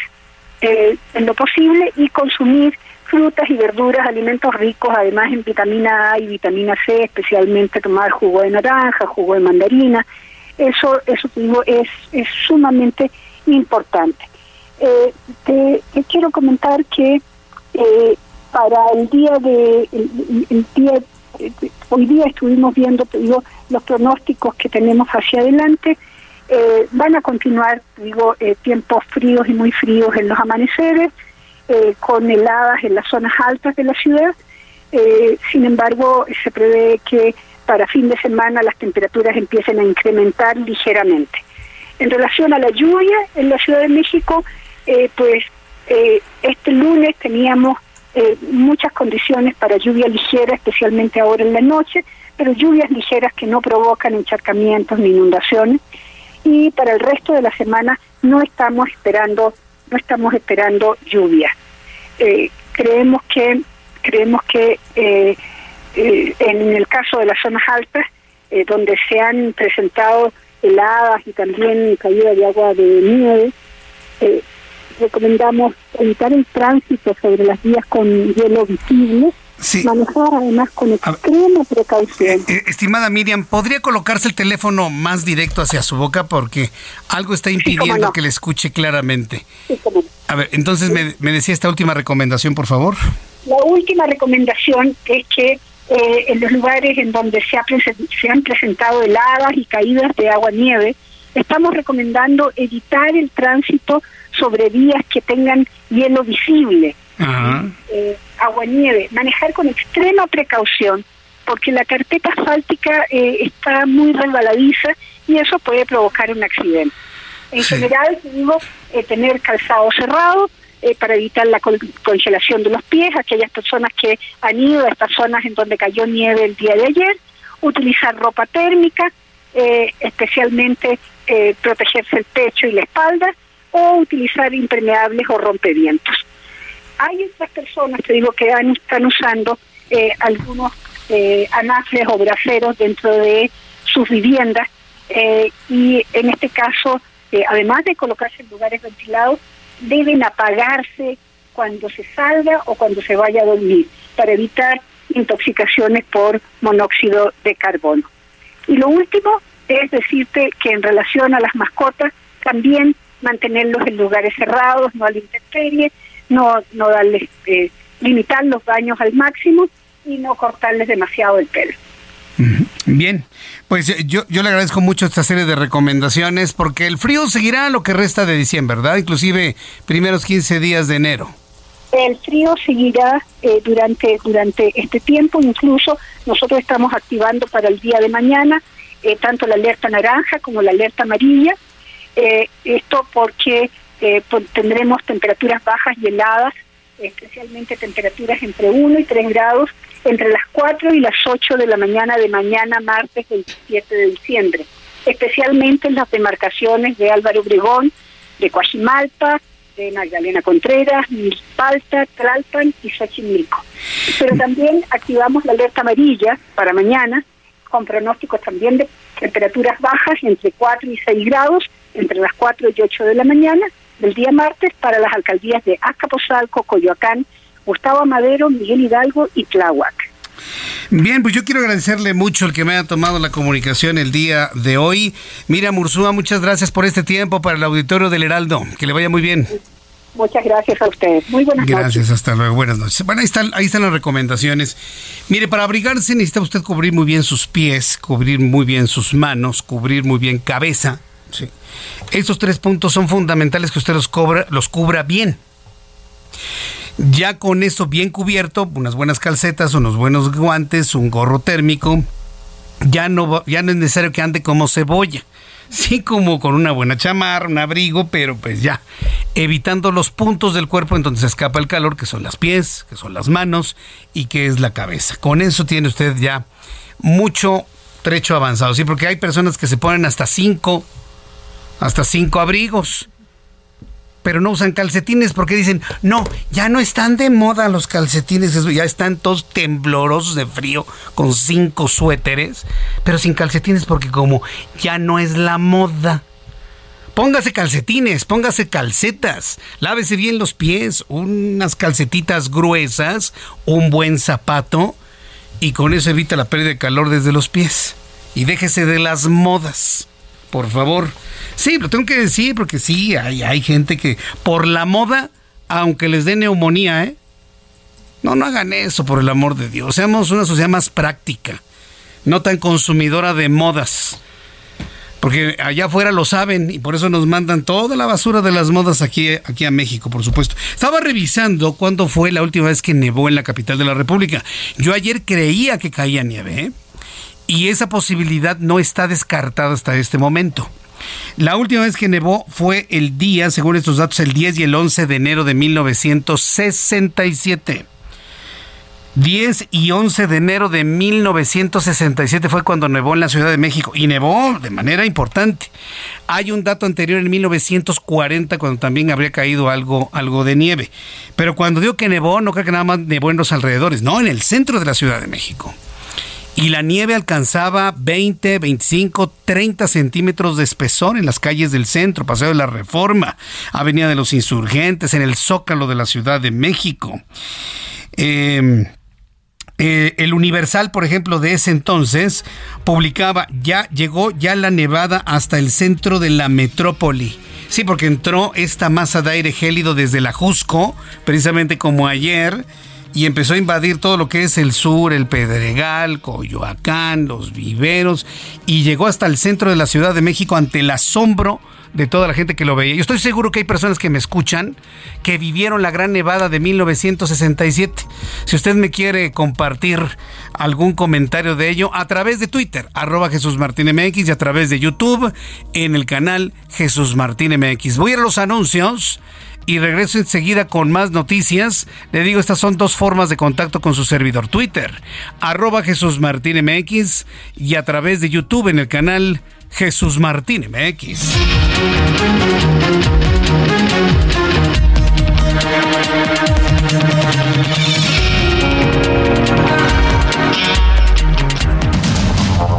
eh, en lo posible y consumir frutas y verduras, alimentos ricos además en vitamina A y vitamina C, especialmente tomar jugo de naranja, jugo de mandarina, eso, eso digo, es, es sumamente importante. Eh, te, quiero comentar que eh, para el día de el, día hoy día estuvimos viendo digo, los pronósticos que tenemos hacia adelante. Eh, van a continuar digo tiempos fríos y muy fríos en los amaneceres con heladas en las zonas altas de la ciudad. Sin embargo se prevé que para fin de semana las temperaturas empiecen a incrementar ligeramente. En relación a la lluvia en la Ciudad de México eh, pues eh, este lunes teníamos eh, muchas condiciones para lluvia ligera, especialmente ahora en la noche, pero lluvias ligeras que no provocan encharcamientos ni inundaciones. Y para el resto de la semana no estamos esperando, no estamos esperando lluvia. creemos que creemos que en el caso de las zonas altas, donde se han presentado heladas y también caída de agua de nieve, recomendamos evitar el tránsito sobre las vías con hielo visible. Manejar además con extrema precaución. Eh, eh, estimada Miriam, ¿podría colocarse el teléfono más directo hacia su boca? Porque algo está impidiendo que le escuche claramente. A ver, entonces me, me, decía esta última recomendación, por favor. La última recomendación es que eh, en los lugares en donde se, ha se han presentado heladas y caídas de agua-nieve, estamos recomendando evitar el tránsito sobre vías que tengan hielo visible, eh, agua nieve, manejar con extrema precaución porque la carpeta asfáltica eh, está muy resbaladiza y eso puede provocar un accidente. En general, digo, eh, tener calzado cerrado para evitar la congelación de los pies, aquellas personas que han ido a estas zonas en donde cayó nieve el día de ayer, utilizar ropa térmica, especialmente protegerse el pecho y la espalda, o utilizar impermeables o rompevientos. Hay otras personas, te digo, que están usando eh, algunos eh, o braceros dentro de sus viviendas eh, y en este caso, eh, además de colocarse en lugares ventilados, deben apagarse cuando se salga o cuando se vaya a dormir para evitar intoxicaciones por monóxido de carbono. Y lo último es decirte que en relación a las mascotas, también mantenerlos en lugares cerrados, no a la intemperie, no, no darles, eh, limitar los baños al máximo y no cortarles demasiado el pelo. Bien, pues eh, yo, yo le agradezco mucho esta serie de recomendaciones porque el frío seguirá lo que resta de diciembre, ¿verdad? Inclusive primeros 15 días de enero. El frío seguirá eh, durante, durante este tiempo, incluso nosotros estamos activando para el día de mañana tanto la alerta naranja como la alerta amarilla eh, esto porque eh, tendremos temperaturas bajas y heladas, especialmente temperaturas entre 1 y 3 grados entre las 4 y las 8 de la mañana de mañana, martes 27 de diciembre, especialmente en las demarcaciones de Álvaro Obregón, de Coajimalpa, de Magdalena Contreras, Milpalta, Tlalpan y Xochimilco. Pero también activamos la alerta amarilla para mañana, con pronósticos también de temperaturas bajas entre 4 y 6 grados entre las 4 y 8 de la mañana del día martes para las alcaldías de Azcapotzalco, Coyoacán, Gustavo Madero, Miguel Hidalgo y Tláhuac. Bien, pues yo quiero agradecerle mucho el que me haya tomado la comunicación el día de hoy. Mira, Mursúa, muchas gracias por este tiempo para el auditorio del Heraldo. Que le vaya muy bien. Muchas gracias a usted. Muy buenas noches. Gracias, hasta luego. Buenas noches. Bueno, ahí están, ahí están las recomendaciones. Mire, para abrigarse necesita usted cubrir muy bien sus pies, cubrir muy bien sus manos, cubrir muy bien cabeza. Sí. Estos tres puntos son fundamentales que usted los, cobra, los cubra bien. Ya con eso bien cubierto, unas buenas calcetas, unos buenos guantes, un gorro térmico, ya no, ya no es necesario que ande como cebolla. Sí, como con una buena chamarra, un abrigo, pero pues ya, evitando los puntos del cuerpo en donde se escapa el calor, que son las pies, que son las manos y que es la cabeza. Con eso tiene usted ya mucho trecho avanzado, sí, porque hay personas que se ponen hasta cinco hasta cinco abrigos. pero no usan calcetines porque dicen, no, ya no están de moda los calcetines, ya están todos temblorosos de frío con cinco suéteres, pero sin calcetines porque como ya no es la moda. Póngase calcetines, póngase calcetas, lávese bien los pies, unas calcetitas gruesas, un buen zapato y con eso evita la pérdida de calor desde los pies. Y déjese de las modas, por favor. Sí, lo tengo que decir porque sí, hay, hay gente que por la moda, aunque les dé neumonía, ¿eh? No, no hagan eso, por el amor de Dios. Seamos una sociedad más práctica, no tan consumidora de modas. Porque allá afuera lo saben y por eso nos mandan toda la basura de las modas aquí, aquí a México, por supuesto. Estaba revisando cuándo fue la última vez que nevó en la capital de la República. Yo ayer creía que caía nieve ¿eh? Y esa posibilidad no está descartada hasta este momento. La última vez que nevó fue el día, según estos datos, el 10 y el 11 de enero de 1967. 10 y 11 de enero de 1967 fue cuando nevó en la Ciudad de México y nevó de manera importante. Hay un dato anterior en 1940 cuando también habría caído algo, algo de nieve. Pero cuando digo que nevó, no creo que nada más nevó en los alrededores, no, en el centro de la Ciudad de México. Y la nieve alcanzaba 20, 25, 30 centímetros de espesor en las calles del centro, Paseo de la Reforma, Avenida de los Insurgentes, en el Zócalo de la Ciudad de México. Eh, eh, el Universal, por ejemplo, de ese entonces, publicaba, ya llegó ya la nevada hasta el centro de la metrópoli. Sí, porque entró esta masa de aire gélido desde la Jusco, precisamente como ayer, y empezó a invadir todo lo que es el sur, el Pedregal, Coyoacán, los viveros, y llegó hasta el centro de la Ciudad de México ante el asombro de toda la gente que lo veía. Yo estoy seguro que hay personas que me escuchan que vivieron la gran nevada de 1967. Si usted me quiere compartir algún comentario de ello a través de Twitter, arroba Jesús Martín MX y a través de YouTube en el canal Jesús Martín MX. Voy a los anuncios y regreso enseguida con más noticias. Le digo, estas son dos formas de contacto con su servidor Twitter, arroba Jesús Martín MX y a través de YouTube en el canal Jesús Martín MX.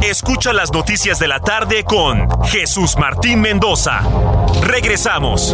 Escucha las noticias de la tarde con Jesús Martín Mendoza. Regresamos.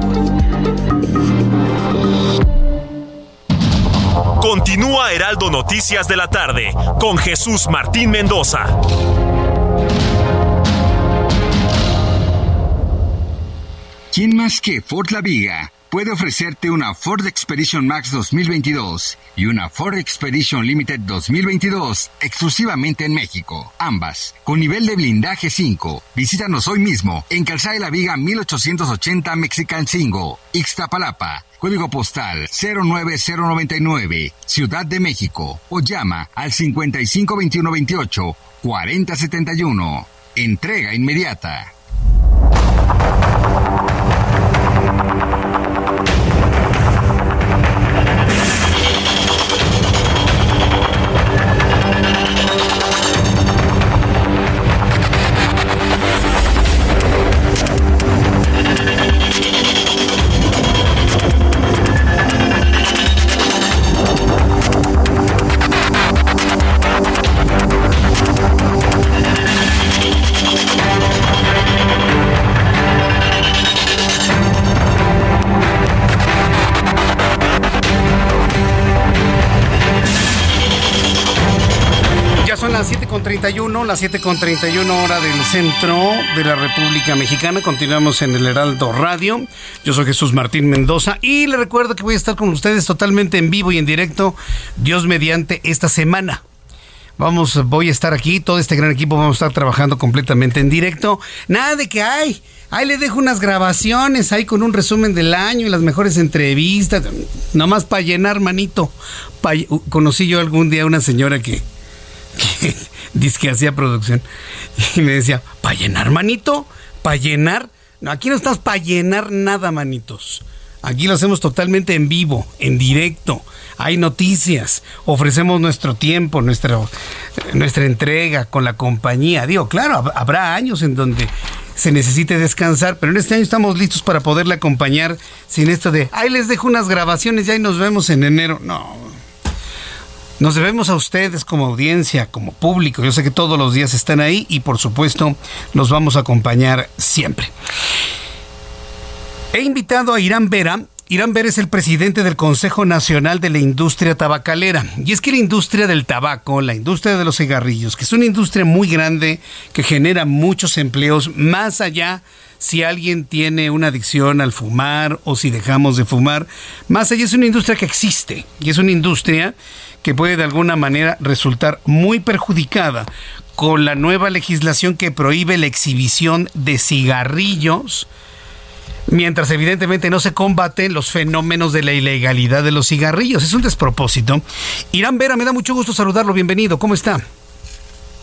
Continúa Heraldo Noticias de la tarde con Jesús Martín Mendoza. ¿Quién más que Ford La Viga puede ofrecerte una Ford Expedition Max 2022 y una Ford Expedition Limited 2022 exclusivamente en México, ambas con nivel de blindaje 5. Visítanos hoy mismo en Calzada de la Viga 1880 Mexican 5, Ixtapalapa código postal 09099, Ciudad de México, o llama al 552128 4071. Entrega inmediata. 7.31, las 7.31 hora del centro de la República Mexicana. Continuamos en el Heraldo Radio. Yo soy Jesús Martín Mendoza y le recuerdo que voy a estar con ustedes totalmente en vivo y en directo, Dios mediante, esta semana. Vamos, voy a estar aquí, todo este gran equipo vamos a estar trabajando completamente en directo. Nada de que hay. Ahí le dejo unas grabaciones ahí con un resumen del año y las mejores entrevistas. Nomás para llenar, manito. conocí yo algún día a una señora que dice que hacía producción y me decía, ¿para llenar, manito? ¿Para llenar? No, aquí no estás para llenar nada, manitos. Aquí lo hacemos totalmente en vivo, en directo. Hay noticias, ofrecemos nuestro tiempo, nuestra, nuestra entrega con la compañía. Digo, claro, habrá años en donde se necesite descansar, pero en este año estamos listos para poderle acompañar sin esto de, ahí les dejo unas grabaciones y ahí nos vemos en enero. No. Nos debemos a ustedes como audiencia, como público. Yo sé que todos los días están ahí y por supuesto los vamos a acompañar siempre. He invitado a Irán Vera. Irán Vera es el presidente del Consejo Nacional de la Industria Tabacalera. Y es que la industria del tabaco, la industria de los cigarrillos, que es una industria muy grande que genera muchos empleos, más allá si alguien tiene una adicción al fumar o si dejamos de fumar, más allá es una industria que existe y es una industria que puede de alguna manera resultar muy perjudicada con la nueva legislación que prohíbe la exhibición de cigarrillos mientras evidentemente no se combaten los fenómenos de la ilegalidad de los cigarrillos. Es un despropósito. Irán Vera, me da mucho gusto saludarlo. Bienvenido. ¿Cómo está?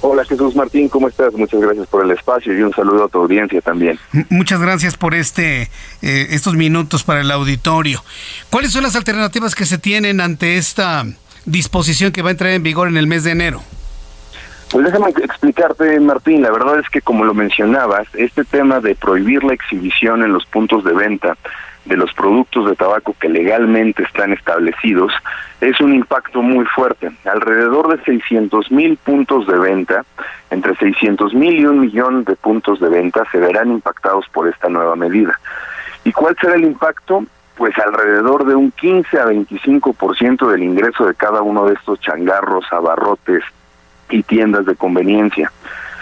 Hola Jesús Martín, ¿cómo estás? Muchas gracias por el espacio y un saludo a tu audiencia también. muchas gracias por este eh, estos minutos para el auditorio. ¿Cuáles son las alternativas que se tienen ante esta disposición que va a entrar en vigor en el mes de enero? Pues déjame explicarte, Martín, la verdad es que como lo mencionabas, este tema de prohibir la exhibición en los puntos de venta de los productos de tabaco que legalmente están establecidos es un impacto muy fuerte. Alrededor de 600 mil puntos de venta, entre 600 mil y un millón de puntos de venta se verán impactados por esta nueva medida. ¿Y cuál será el impacto? Pues alrededor de un 15 a 25% del ingreso de cada uno de estos changarros, abarrotes, y tiendas de conveniencia.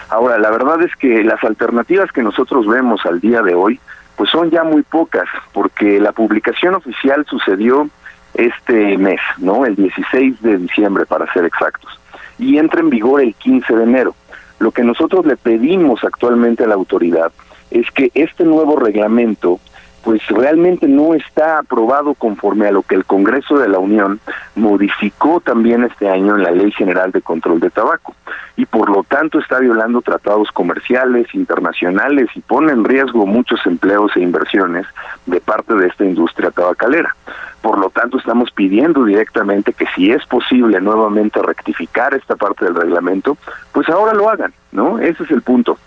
Ahora, la verdad es que las alternativas que nosotros vemos al día de hoy, pues son ya muy pocas, porque la publicación oficial sucedió este mes, ¿no? El 16 de diciembre, para ser exactos, y entra en vigor el 15 de enero. Lo que nosotros le pedimos actualmente a la autoridad es que este nuevo reglamento pues realmente no está aprobado conforme a lo que el Congreso de la Unión modificó también este año en la Ley General de Control de Tabaco y por lo tanto está violando tratados comerciales internacionales y pone en riesgo muchos empleos e inversiones de parte de esta industria tabacalera. Por lo tanto, estamos pidiendo directamente que si es posible nuevamente rectificar esta parte del reglamento, pues ahora lo hagan, ¿no? Ese es el punto.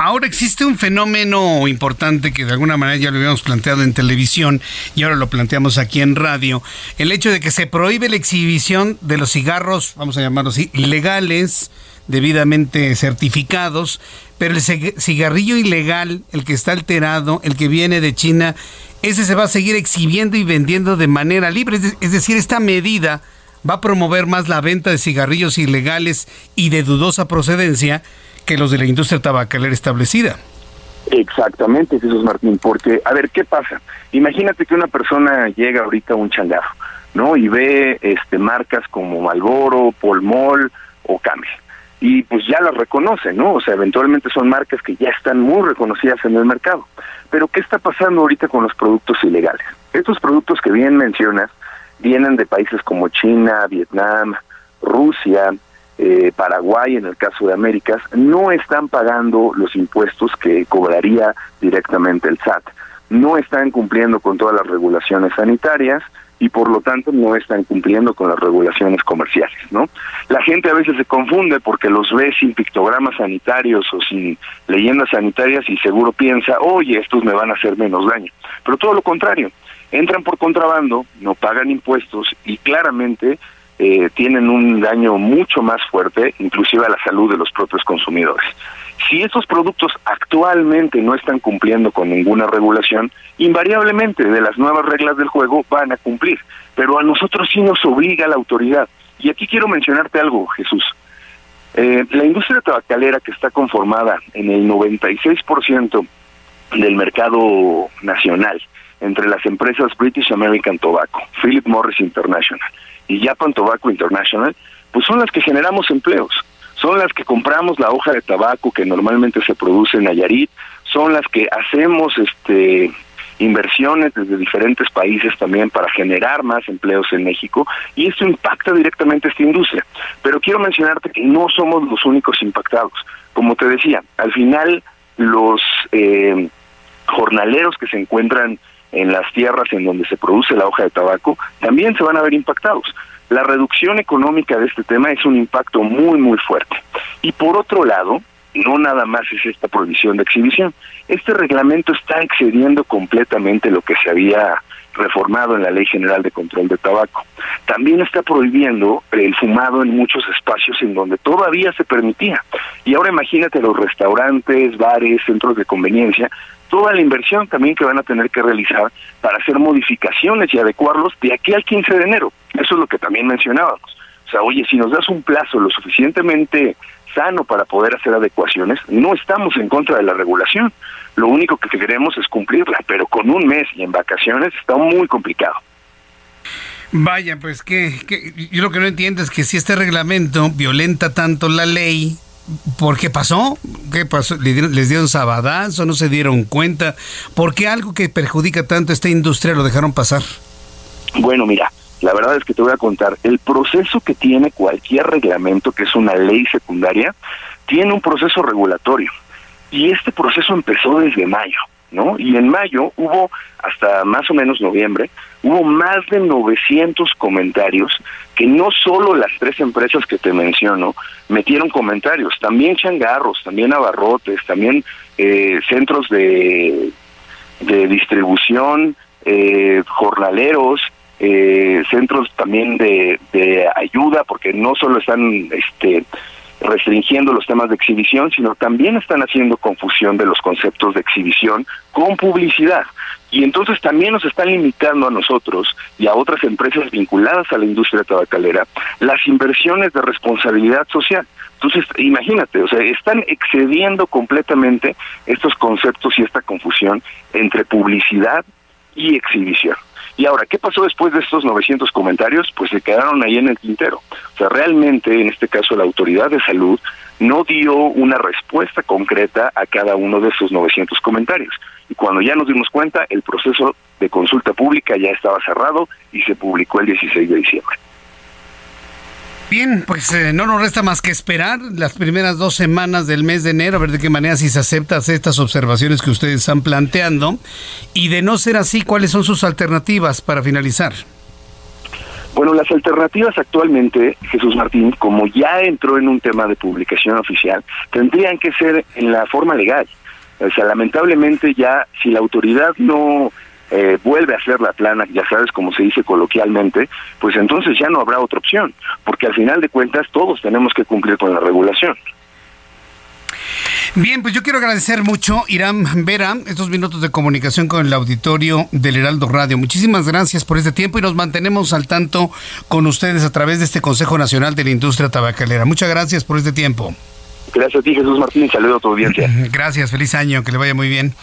Ahora existe un fenómeno importante que de alguna manera ya lo habíamos planteado en televisión y ahora lo planteamos aquí en radio. El hecho de que se prohíbe la exhibición de los cigarros, vamos a llamarlos así, legales, debidamente certificados, pero el cigarrillo ilegal, el que está alterado, el que viene de China, ese se va a seguir exhibiendo y vendiendo de manera libre. Es decir, esta medida va a promover más la venta de cigarrillos ilegales y de dudosa procedencia que los de la industria tabacalera establecida. Exactamente, Jesús Martín, porque, a ver, ¿qué pasa? Imagínate que una persona llega ahorita a un changarro, ¿no? Y ve este marcas como Malboro, Polmol o Camel. Y pues ya las reconoce, ¿no? O sea, eventualmente son marcas que ya están muy reconocidas en el mercado. Pero ¿qué está pasando ahorita con los productos ilegales? Estos productos que bien mencionas vienen de países como China, Vietnam, Rusia, eh, Paraguay, en el caso de Américas, no están pagando los impuestos que cobraría directamente el SAT. No están cumpliendo con todas las regulaciones sanitarias y por lo tanto no están cumpliendo con las regulaciones comerciales, ¿no? La gente a veces se confunde porque los ve sin pictogramas sanitarios o sin leyendas sanitarias y seguro piensa, oye, estos me van a hacer menos daño. Pero todo lo contrario, entran por contrabando, no pagan impuestos y claramente eh, tienen un daño mucho más fuerte, inclusive a la salud de los propios consumidores. Si estos productos actualmente no están cumpliendo con ninguna regulación, invariablemente de las nuevas reglas del juego van a cumplir, pero a nosotros sí nos obliga la autoridad. Y aquí quiero mencionarte algo, Jesús. Eh, la industria tabacalera que está conformada en el 96% del mercado nacional entre las empresas British American Tobacco, Philip Morris International, y Japan Tobacco International, pues son las que generamos empleos, son las que compramos la hoja de tabaco que normalmente se produce en Nayarit, son las que hacemos este inversiones desde diferentes países también para generar más empleos en México y esto impacta directamente a esta industria. Pero quiero mencionarte que no somos los únicos impactados. Como te decía, al final los eh, jornaleros que se encuentran en las tierras en donde se produce la hoja de tabaco también se van a ver impactados. La reducción económica de este tema es un impacto muy, muy fuerte. Y por otro lado, no nada más es esta prohibición de exhibición. Este reglamento está excediendo completamente lo que se había reformado en la Ley General de Control de Tabaco. También está prohibiendo el fumado en muchos espacios en donde todavía se permitía. Y ahora imagínate los restaurantes, bares, centros de conveniencia, toda la inversión también que van a tener que realizar para hacer modificaciones y adecuarlos de aquí al 15 de enero. Eso es lo que también mencionábamos. O sea, oye, si nos das un plazo lo suficientemente sano para poder hacer adecuaciones, no estamos en contra de la regulación. Lo único que queremos es cumplirla, pero con un mes y en vacaciones está muy complicado. Vaya, pues que, yo lo que no entiendo es que si este reglamento violenta tanto la ley, ¿por qué pasó? ¿Qué pasó? ¿Les dieron sabadazo? ¿No se dieron cuenta? ¿Por qué algo que perjudica tanto a esta industria lo dejaron pasar? Bueno, mira, la verdad es que te voy a contar, el proceso que tiene cualquier reglamento, que es una ley secundaria, tiene un proceso regulatorio. Y este proceso empezó desde mayo, ¿no? Y en mayo hubo, hasta más o menos noviembre, hubo más de 900 comentarios que no solo las tres empresas que te menciono metieron comentarios, también changarros, también abarrotes, también eh, centros de, de distribución, eh, jornaleros, eh, centros también de, de ayuda, porque no solo están este, restringiendo los temas de exhibición, sino también están haciendo confusión de los conceptos de exhibición con publicidad. Y entonces también nos están limitando a nosotros y a otras empresas vinculadas a la industria tabacalera las inversiones de responsabilidad social. Entonces, imagínate, o sea, están excediendo completamente estos conceptos y esta confusión entre publicidad y exhibición. Y ahora, ¿qué pasó después de estos 900 comentarios? Pues se quedaron ahí en el tintero. O sea, realmente, en este caso, la autoridad de salud no dio una respuesta concreta a cada uno de esos 900 comentarios. Y cuando ya nos dimos cuenta, el proceso de consulta pública ya estaba cerrado y se publicó el 16 de diciembre. Bien, pues eh, no nos resta más que esperar las primeras dos semanas del mes de enero, a ver de qué manera si se aceptan estas observaciones que ustedes están planteando. Y de no ser así, ¿cuáles son sus alternativas para finalizar? Bueno, las alternativas actualmente, Jesús Martín, como ya entró en un tema de publicación oficial, tendrían que ser en la forma legal. O sea, lamentablemente ya si la autoridad no eh, vuelve a hacer la plana, ya sabes, como se dice coloquialmente, pues entonces ya no habrá otra opción, porque al final de cuentas todos tenemos que cumplir con la regulación. Bien, pues yo quiero agradecer mucho, Irán Vera, estos minutos de comunicación con el auditorio del Heraldo Radio. Muchísimas gracias por este tiempo y nos mantenemos al tanto con ustedes a través de este Consejo Nacional de la Industria Tabacalera. Muchas gracias por este tiempo. Gracias a ti, Jesús Martín. Saludo a tu audiencia. Gracias, feliz año, que le vaya muy bien.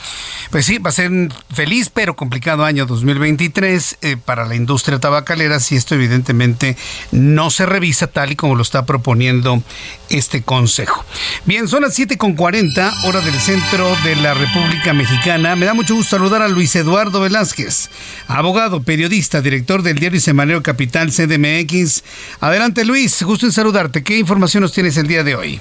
Pues sí, va a ser un feliz pero complicado año 2023 eh, para la industria tabacalera si esto evidentemente no se revisa tal y como lo está proponiendo este consejo. Bien, son las 7.40, hora del centro de la República Mexicana. Me da mucho gusto saludar a Luis Eduardo Velázquez, abogado, periodista, director del diario Semanero Capital CDMX. Adelante Luis, gusto en saludarte. ¿Qué información nos tienes el día de hoy?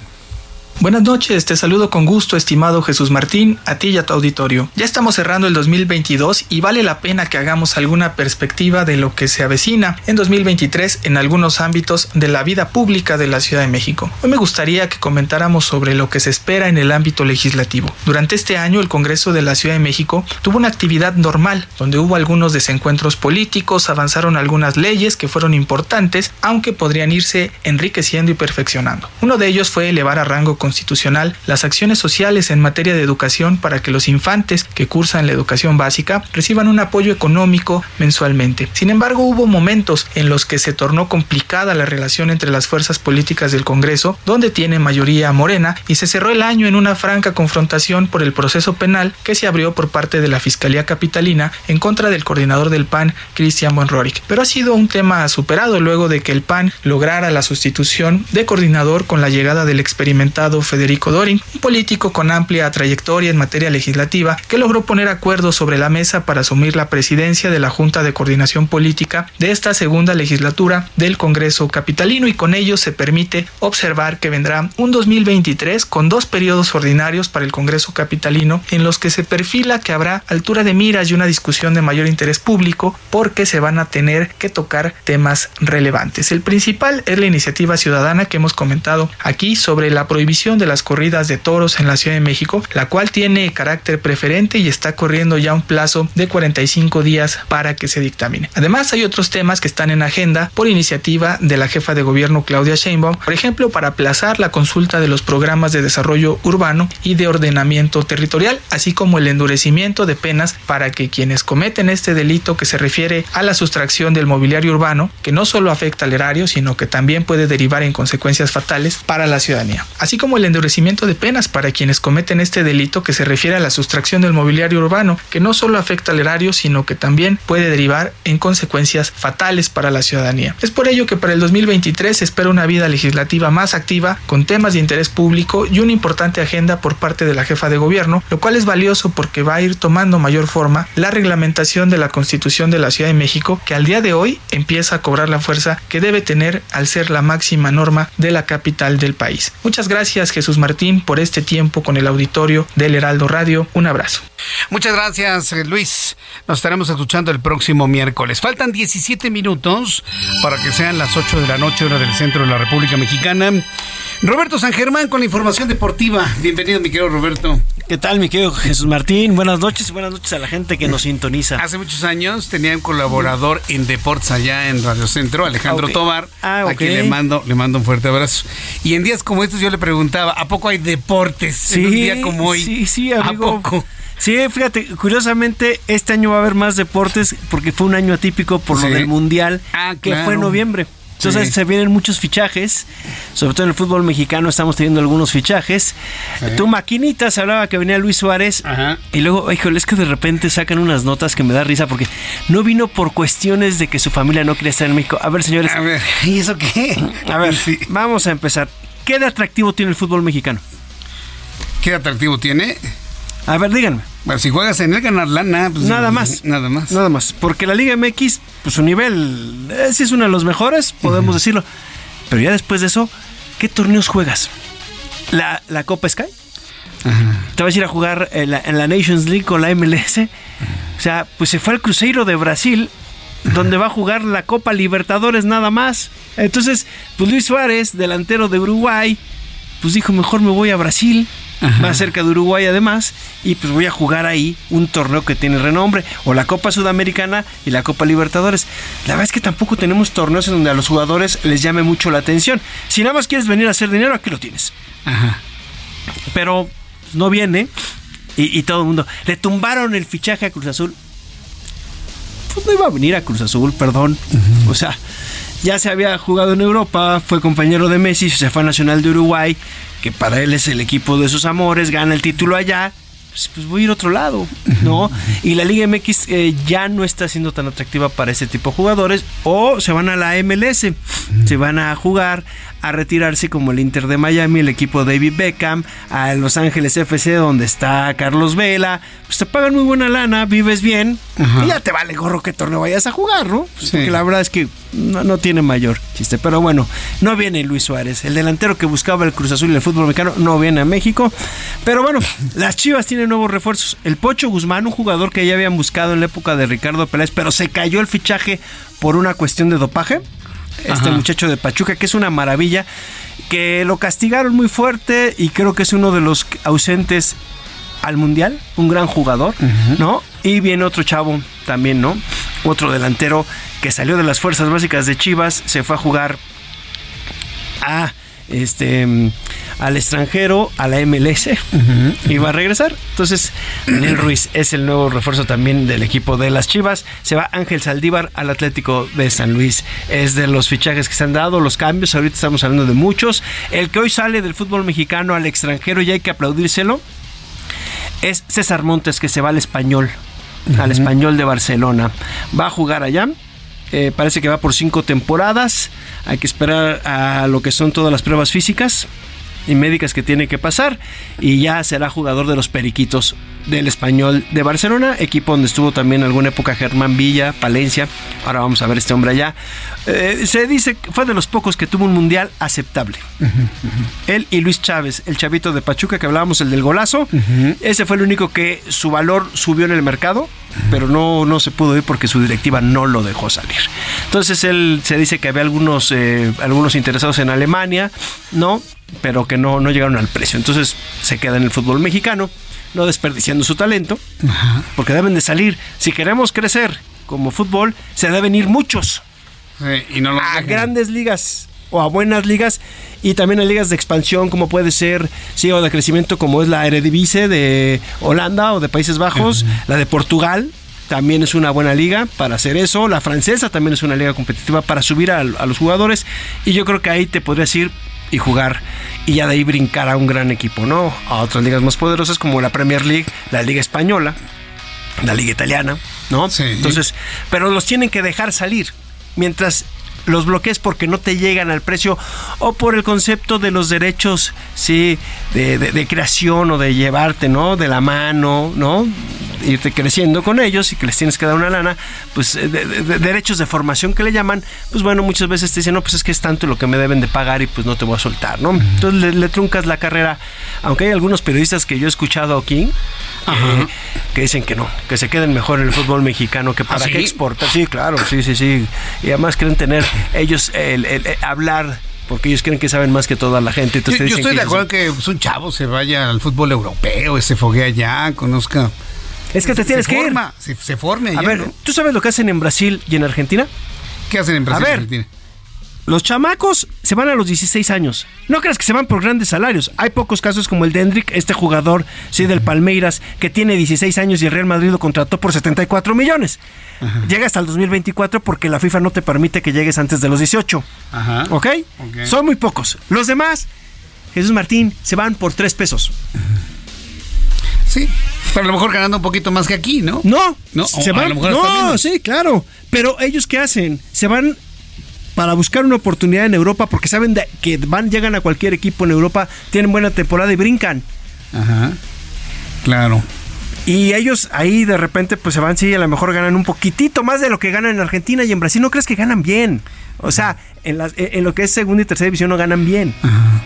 Buenas noches, te saludo con gusto, estimado Jesús Martín, a ti y a tu auditorio. Ya estamos cerrando el 2022 y vale la pena que hagamos alguna perspectiva de lo que se avecina en 2023 en algunos ámbitos de la vida pública de la Ciudad de México. Hoy me gustaría que comentáramos sobre lo que se espera en el ámbito legislativo. Durante este año, el Congreso de la Ciudad de México tuvo una actividad normal, donde hubo algunos desencuentros políticos, avanzaron algunas leyes que fueron importantes, aunque podrían irse enriqueciendo y perfeccionando. Uno de ellos fue elevar a rango constitucional las acciones sociales en materia de educación para que los infantes que cursan la educación básica reciban un apoyo económico mensualmente. Sin embargo, hubo momentos en los que se tornó complicada la relación entre las fuerzas políticas del Congreso, donde tiene mayoría morena, y se cerró el año en una franca confrontación por el proceso penal que se abrió por parte de la Fiscalía Capitalina en contra del coordinador del PAN, Cristian Bonrorik. Pero ha sido un tema superado luego de que el PAN lograra la sustitución de coordinador con la llegada del experimentado Federico Dorin, un político con amplia trayectoria en materia legislativa que logró poner acuerdos sobre la mesa para asumir la presidencia de la Junta de Coordinación Política de esta segunda legislatura del Congreso Capitalino y con ello se permite observar que vendrá un 2023 con dos periodos ordinarios para el Congreso Capitalino en los que se perfila que habrá altura de miras y una discusión de mayor interés público porque se van a tener que tocar temas relevantes. El principal es la iniciativa ciudadana que hemos comentado aquí sobre la prohibición de las corridas de toros en la Ciudad de México, la cual tiene carácter preferente y está corriendo ya un plazo de 45 días para que se dictamine. Además, hay otros temas que están en agenda por iniciativa de la jefa de gobierno Claudia Sheinbaum, por ejemplo, para aplazar la consulta de los programas de desarrollo urbano y de ordenamiento territorial, así como el endurecimiento de penas para que quienes cometen este delito que se refiere a la sustracción del mobiliario urbano, que no solo afecta al erario, sino que también puede derivar en consecuencias fatales para la ciudadanía, así como el endurecimiento de penas para quienes cometen este delito que se refiere a la sustracción del mobiliario urbano, que no solo afecta al erario, sino que también puede derivar en consecuencias fatales para la ciudadanía. Es por ello que para el 2023 se espera una vida legislativa más activa, con temas de interés público y una importante agenda por parte de la jefa de gobierno, lo cual es valioso porque va a ir tomando mayor forma la reglamentación de la Constitución de la Ciudad de México, que al día de hoy empieza a cobrar la fuerza que debe tener al ser la máxima norma de la capital del país. Muchas gracias Jesús Martín por este tiempo con el auditorio del Heraldo Radio. Un abrazo. Muchas gracias Luis. Nos estaremos escuchando el próximo miércoles. Faltan 17 minutos para que sean las 8 de la noche hora del centro de la República Mexicana. Roberto San Germán con la información deportiva. Bienvenido, mi querido Roberto. ¿Qué tal, mi querido Jesús Martín? Buenas noches y buenas noches a la gente que nos sintoniza. Hace muchos años tenía un colaborador en deportes allá en Radio Centro, Alejandro Okay. Tobar, Ah, a ok. quien le mando, le mando un fuerte abrazo. Y en días como estos yo le preguntaba, ¿a poco hay deportes en un día como hoy? Sí, sí, ¿A amigo. poco? Sí, fíjate, curiosamente este año va a haber más deportes porque fue un año atípico por Sí. lo del Mundial Ah, que fue en noviembre. Entonces Sí. se vienen muchos fichajes, sobre todo en el fútbol mexicano estamos teniendo algunos fichajes. Sí. Tu maquinita se hablaba que venía Luis Suárez y luego, híjole, es que de repente sacan unas notas que me da risa porque no vino por cuestiones de que su familia no quería estar en México. A ver, señores. A ver, ¿y eso qué? A ver, vamos a empezar. ¿Qué de atractivo tiene el fútbol mexicano? ¿Qué atractivo tiene? A ver, díganme. Bueno, si juegas en él ganar lana, pues Nada más. Nada más. Nada más. Porque la Liga MX, pues su nivel eh, sí es uno de los mejores, podemos decirlo. Pero ya después de eso, ¿qué torneos juegas? ¿La, la Copa Sky? ¿Te vas a ir a jugar en la, en la Nations League con la MLS? O sea, pues se fue al Cruzeiro de Brasil, donde va a jugar la Copa Libertadores nada más. Entonces, pues Luis Suárez, delantero de Uruguay, pues dijo, mejor me voy a Brasil, más cerca de Uruguay además, y pues voy a jugar ahí un torneo que tiene renombre, o la Copa Sudamericana y la Copa Libertadores. La verdad es que tampoco tenemos torneos en donde a los jugadores les llame mucho la atención. Si nada más quieres venir a hacer dinero, aquí lo tienes. Ajá. Pero no viene, y, y todo el mundo, le tumbaron el fichaje a Cruz Azul. Pues no iba a venir a Cruz Azul, perdón. O sea, ya se había jugado en Europa, fue compañero de Messi, se fue a Nacional de Uruguay, que para él es el equipo de sus amores, gana el título allá. Pues, pues voy a ir a otro lado, ¿no? Y la Liga MX eh, ya no está siendo tan atractiva para ese tipo de jugadores. O se van a la MLS, se van a jugar, a retirarse como el Inter de Miami, el equipo David Beckham, a Los Ángeles FC, donde está Carlos Vela. Pues te pagan muy buena lana, vives bien, y ya te vale gorro que torneo vayas a jugar, ¿no? Pues, Porque la verdad es que no, no tiene mayor chiste. Pero bueno, no viene Luis Suárez, el delantero que buscaba el Cruz Azul y el fútbol mexicano, no viene a México. Pero bueno, las Chivas tienen nuevos refuerzos. El Pocho Guzmán, un jugador que ya habían buscado en la época de Ricardo Peláez, pero se cayó el fichaje por una cuestión de dopaje. Este muchacho de Pachuca, que es una maravilla, que lo castigaron muy fuerte y creo que es uno de los ausentes al Mundial, un gran jugador, ¿no? Y viene otro chavo también, ¿no? Otro delantero que salió de las fuerzas básicas de Chivas, se fue a jugar a este, al extranjero, a la MLS, y va a regresar. Entonces, Daniel Ruiz es el nuevo refuerzo también del equipo de las Chivas. Se va Ángel Saldívar al Atlético de San Luis. Es de los fichajes que se han dado, los cambios. Ahorita estamos hablando de muchos. El que hoy sale del fútbol mexicano al extranjero y hay que aplaudírselo es César Montes, que se va al español. Al español de Barcelona. Va a jugar allá eh, parece que va por cinco temporadas. Hay que esperar a lo que son todas las pruebas físicas y médicas que tiene que pasar y ya será jugador de los Periquitos del Español de Barcelona, equipo donde estuvo también en alguna época Germán Villa, Palencia. Ahora vamos a ver este hombre allá. Eh, se dice que fue de los pocos que tuvo un mundial aceptable. Él y Luis Chávez, el chavito de Pachuca que hablábamos, el del golazo. Ese fue el único que su valor subió en el mercado, pero no, no se pudo ir porque su directiva no lo dejó salir. Entonces él se dice que había algunos, eh, algunos interesados en Alemania, ¿no? Pero que no, no llegaron al precio. Entonces se queda en el fútbol mexicano no desperdiciando su talento, porque deben de salir. Si queremos crecer como fútbol, se deben ir muchos y no a grandes ligas o a buenas ligas y también a ligas de expansión como puede ser, sí, o de crecimiento como es la Eredivisie de Holanda o de Países Bajos, la de Portugal, también es una buena liga para hacer eso. La francesa también es una liga competitiva para subir a, a, los jugadores. Y yo creo que ahí te podrías ir y jugar y ya de ahí brincar a un gran equipo, ¿no? A otras ligas más poderosas como la Premier League, la Liga Española, la Liga Italiana, ¿no? Sí. Entonces, pero los tienen que dejar salir. Mientras los bloquees porque no te llegan al precio o por el concepto de los derechos, sí, de, creación o de llevarte, ¿no? De la mano, ¿no? Irte creciendo con ellos y que les tienes que dar una lana, pues de, derechos de formación que le llaman, pues bueno, muchas veces te dicen, no, pues es que es tanto lo que me deben de pagar y pues no te voy a soltar, ¿no? Entonces le, truncas la carrera, aunque hay algunos periodistas que yo he escuchado aquí eh, que dicen que no, que se queden mejor en el fútbol mexicano que ¿Ah, para qué exportar. Sí, claro, sí, sí, sí. Y además quieren tener ellos el, hablar porque ellos creen que saben más que toda la gente. yo, estoy de acuerdo que pues, un chavo se vaya al fútbol europeo, se foguea allá, conozca. Es que te tienes que ir. Se, se forme. A ver, ¿tú sabes lo que hacen en Brasil y en Argentina? ¿Qué hacen en Brasil y en Argentina? Los chamacos se van a los 16 años. No creas que se van por grandes salarios. Hay pocos casos como el de Hendrik, este jugador sí, del Palmeiras, que tiene 16 años y el Real Madrid lo contrató por 74 millones. Llega hasta el 2024 porque la FIFA no te permite que llegues antes de los 18. Ajá. ¿Ok? Son muy pocos. Los demás, Jesús Martín, se van por 3 pesos. Sí, pero a lo mejor ganando un poquito más que aquí, ¿no? No, no, se van. no, sí, claro. Pero ellos qué hacen? Se van para buscar una oportunidad en Europa porque saben que van, llegan a cualquier equipo en Europa, tienen buena temporada y brincan. Ajá. Claro. Y ellos ahí de repente pues se van, sí, a lo mejor ganan un poquitito más de lo que ganan en Argentina y en Brasil. ¿No crees que ganan bien? O sea, en, en lo que es segunda y tercera división no ganan bien. Ajá.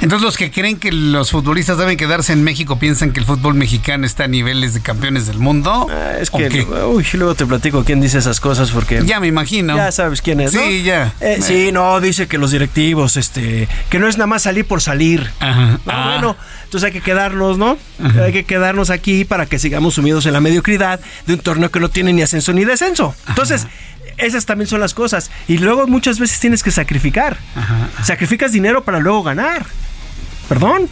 Entonces los que creen que los futbolistas deben quedarse en México piensan que el fútbol mexicano está a niveles de campeones del mundo. Ah, es que, uy, luego te platico quién dice esas cosas porque... Ya me imagino. Ya sabes quién es, ¿no? Sí, ya. Eh, sí, no, dice que los directivos, este, que no es nada más salir por salir. Ajá. Ah. Bueno, entonces hay que quedarnos, ¿no? Hay que quedarnos aquí para que sigamos sumidos en la mediocridad de un torneo que no tiene ni ascenso ni descenso. Entonces... esas también son las cosas. Y luego muchas veces tienes que sacrificar. Sacrificas dinero para luego ganar. Perdón.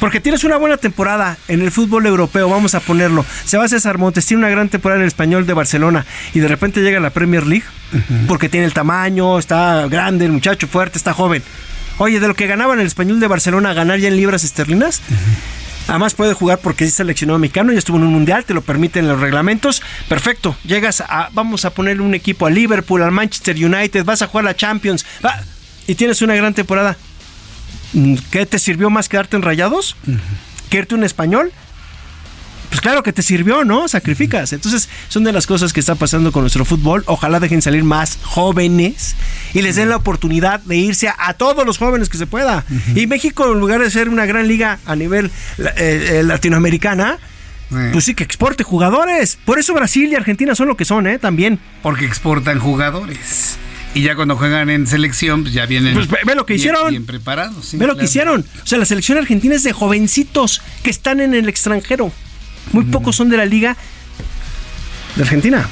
Porque tienes una buena temporada en el fútbol europeo, vamos a ponerlo. Se va a César Montes, tiene una gran temporada en el español de Barcelona y de repente llega a la Premier League porque tiene el tamaño, está grande, el muchacho fuerte, está joven. Oye, de lo que ganaba en el español de Barcelona, ganar ya en libras esterlinas. Además puede jugar porque es seleccionado mexicano y estuvo en un mundial, te lo permiten los reglamentos. Perfecto, llegas a, vamos a ponerle un equipo a Liverpool, al Manchester United, vas a jugar la Champions y tienes una gran temporada. ¿Qué te sirvió más quedarte en rayados? ¿Que irte un español? Pues claro que te sirvió, ¿no? Sacrificas. Entonces, son de las cosas que está pasando con nuestro fútbol. Ojalá dejen salir más jóvenes y les den la oportunidad de irse a, todos los jóvenes que se pueda. Y México, en lugar de ser una gran liga a nivel eh, eh, latinoamericana, pues sí que exporte jugadores. Por eso Brasil y Argentina son lo que son, ¿eh? También. Porque exportan jugadores. Y ya cuando juegan en selección, pues ya vienen pues ve, lo que bien, hicieron. bien preparados. ve lo que hicieron. O sea, la selección argentina es de jovencitos que están en el extranjero. Muy pocos son de la liga de Argentina.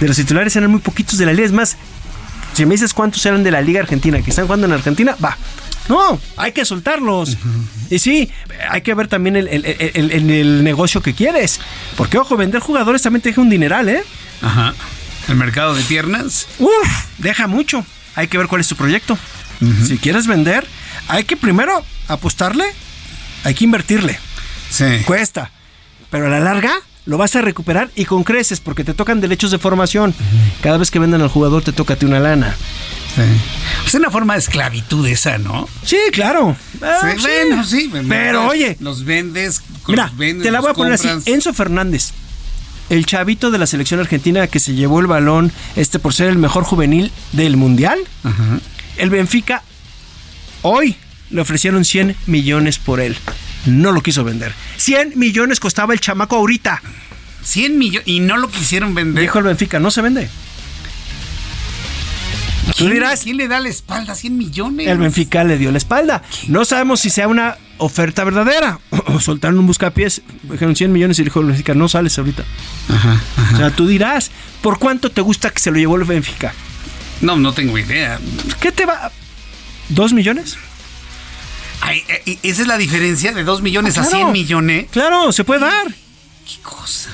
De los titulares eran muy poquitos de la liga. Es más, si me dices cuántos eran de la liga argentina que están jugando en Argentina, va. No, hay que soltarlos. Y sí, hay que ver también el, el- el- el- el negocio que quieres. Porque, ojo, vender jugadores también te deja un dineral, ¿eh? Ajá. El mercado de piernas. Uf, deja mucho. Hay que ver cuál es tu proyecto. Si quieres vender, hay que primero apostarle, hay que invertirle. Sí. Cuesta. Pero a la larga lo vas a recuperar y con creces porque te tocan derechos de formación. Cada vez que vendan al jugador te toca una lana. Es una forma de esclavitud esa, ¿no? Sí, claro. Ah, Sí, sí. Bueno, sí. Pero oye, Los vendes. Mira, los vendes, te la voy a poner compras. así. Enzo Fernández, el chavito de la selección argentina que se llevó el balón este por ser el mejor juvenil del mundial. El Benfica hoy le ofrecieron 100 millones por él. No lo quiso vender. 100 millones costaba el chamaco ahorita. 100 millones y no lo quisieron vender. Dijo el Benfica, no se vende. Tú ¿Quién, dirás, ¿Quién le da la espalda a 100 millones? el Benfica le dio la espalda. No sabemos si sea una oferta verdadera. O soltaron un buscapiés, dijeron 100 millones y dijo el Benfica, no sales ahorita. O sea, tú dirás, ¿por cuánto te gusta que se lo llevó el Benfica? No, no tengo idea. ¿Qué te va? ¿Dos millones? Ay, eh, esa es la diferencia de 2 millones Ah, a claro. 100 millones. Claro, se puede dar. ¿Qué cosa?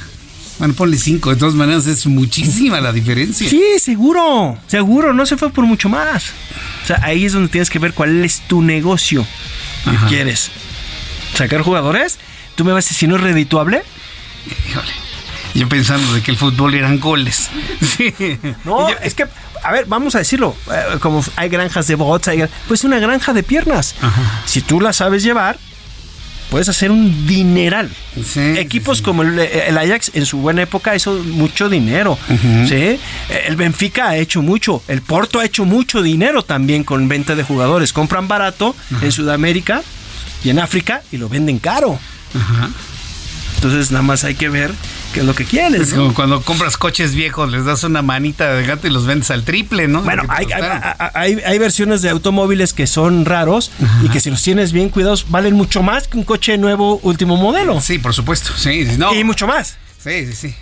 Bueno, ponle 5. De todas maneras, es muchísima la diferencia. Sí, seguro, seguro, no se fue por mucho más. O sea, ahí es donde tienes que ver cuál es tu negocio Ajá. quieres. ¿Sacar jugadores? ¿Tú me vas a decir si no es redituable? Híjole. Yo pensando de que el fútbol eran goles. Sí. No, es que, a ver, vamos a decirlo, eh, como hay granjas de bots, hay, pues una granja de piernas. Si tú la sabes llevar, puedes hacer un dineral. Equipos como el, el Ajax en su buena época hizo mucho dinero. ¿sí? El Benfica ha hecho mucho. El Porto ha hecho mucho dinero también con venta de jugadores. Compran barato en Sudamérica y en África y lo venden caro. Entonces nada más hay que ver qué es lo que quieres. Es ¿no? como cuando compras coches viejos, les das una manita de gato y los vendes al triple, ¿no? Bueno, que hay, hay- hay- versiones de automóviles que son raros y que si los tienes bien cuidados valen mucho más que un coche nuevo último modelo. Sí, por supuesto. Sí, no. Y mucho más. Sí, sí, sí.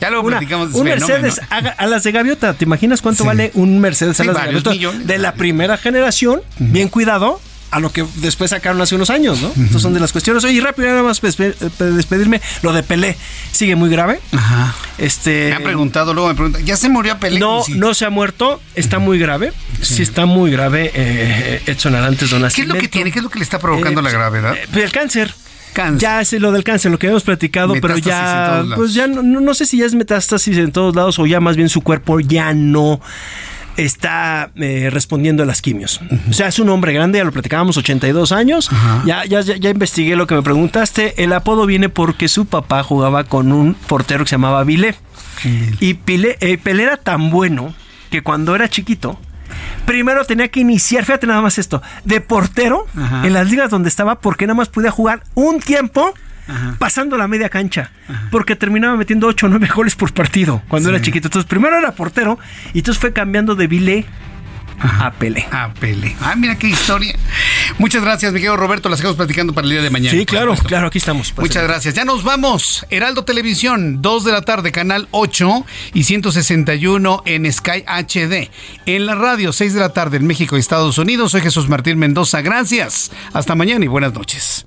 Ya lo Una- platicamos de un. Mercedes a, a las de gaviota, ¿te imaginas cuánto vale un Mercedes a Sí, las de gaviota? millones. De la primera generación, bien cuidado, a lo que después sacaron hace unos años, ¿no? Estas son de las cuestiones. Oye, rápido, nada más eh, despedirme. Lo de Pelé sigue muy grave. Ajá. Este. Me han preguntado, luego me preguntan, ¿ya se murió Pelé? No, Sí. no se ha muerto, está muy grave. Sí, está muy grave eh, Edson Arantes Don ¿Qué es lo que tiene? ¿Qué es lo que le está provocando Eh, la gravedad? Eh, el cáncer. Ya es lo del cáncer, lo que habíamos platicado, pero Metástasis ya, pues ya no- no sé si ya es metástasis en todos lados o ya más bien su cuerpo ya no está eh, respondiendo a las quimios. O sea, es un hombre grande, ya lo platicábamos, 82 años. Ya, ya, ya, ya investigué lo que me preguntaste. El apodo viene porque su papá jugaba con un portero que se llamaba Vilé. Y Pile- eh, Pelé era tan bueno que cuando era chiquito, primero tenía que iniciar, fíjate nada más esto, de portero en las ligas donde estaba porque nada más podía jugar un tiempo pasando la media cancha, porque terminaba metiendo 8 o 9 goles por partido cuando era chiquito. Entonces primero era portero y entonces fue cambiando de Vilé a Pelé. A Pelé. Ah, mira qué historia. Muchas gracias, mi querido Roberto. Las seguimos platicando para el día de mañana. Sí, claro, claro, aquí estamos. Muchas gracias. Ya nos vamos. Heraldo Televisión, 2 de la tarde, canal 8 y 161 en Sky HD. En la radio, 6 de la tarde en México y Estados Unidos. Soy Jesús Martín Mendoza. Gracias. Hasta mañana y buenas noches.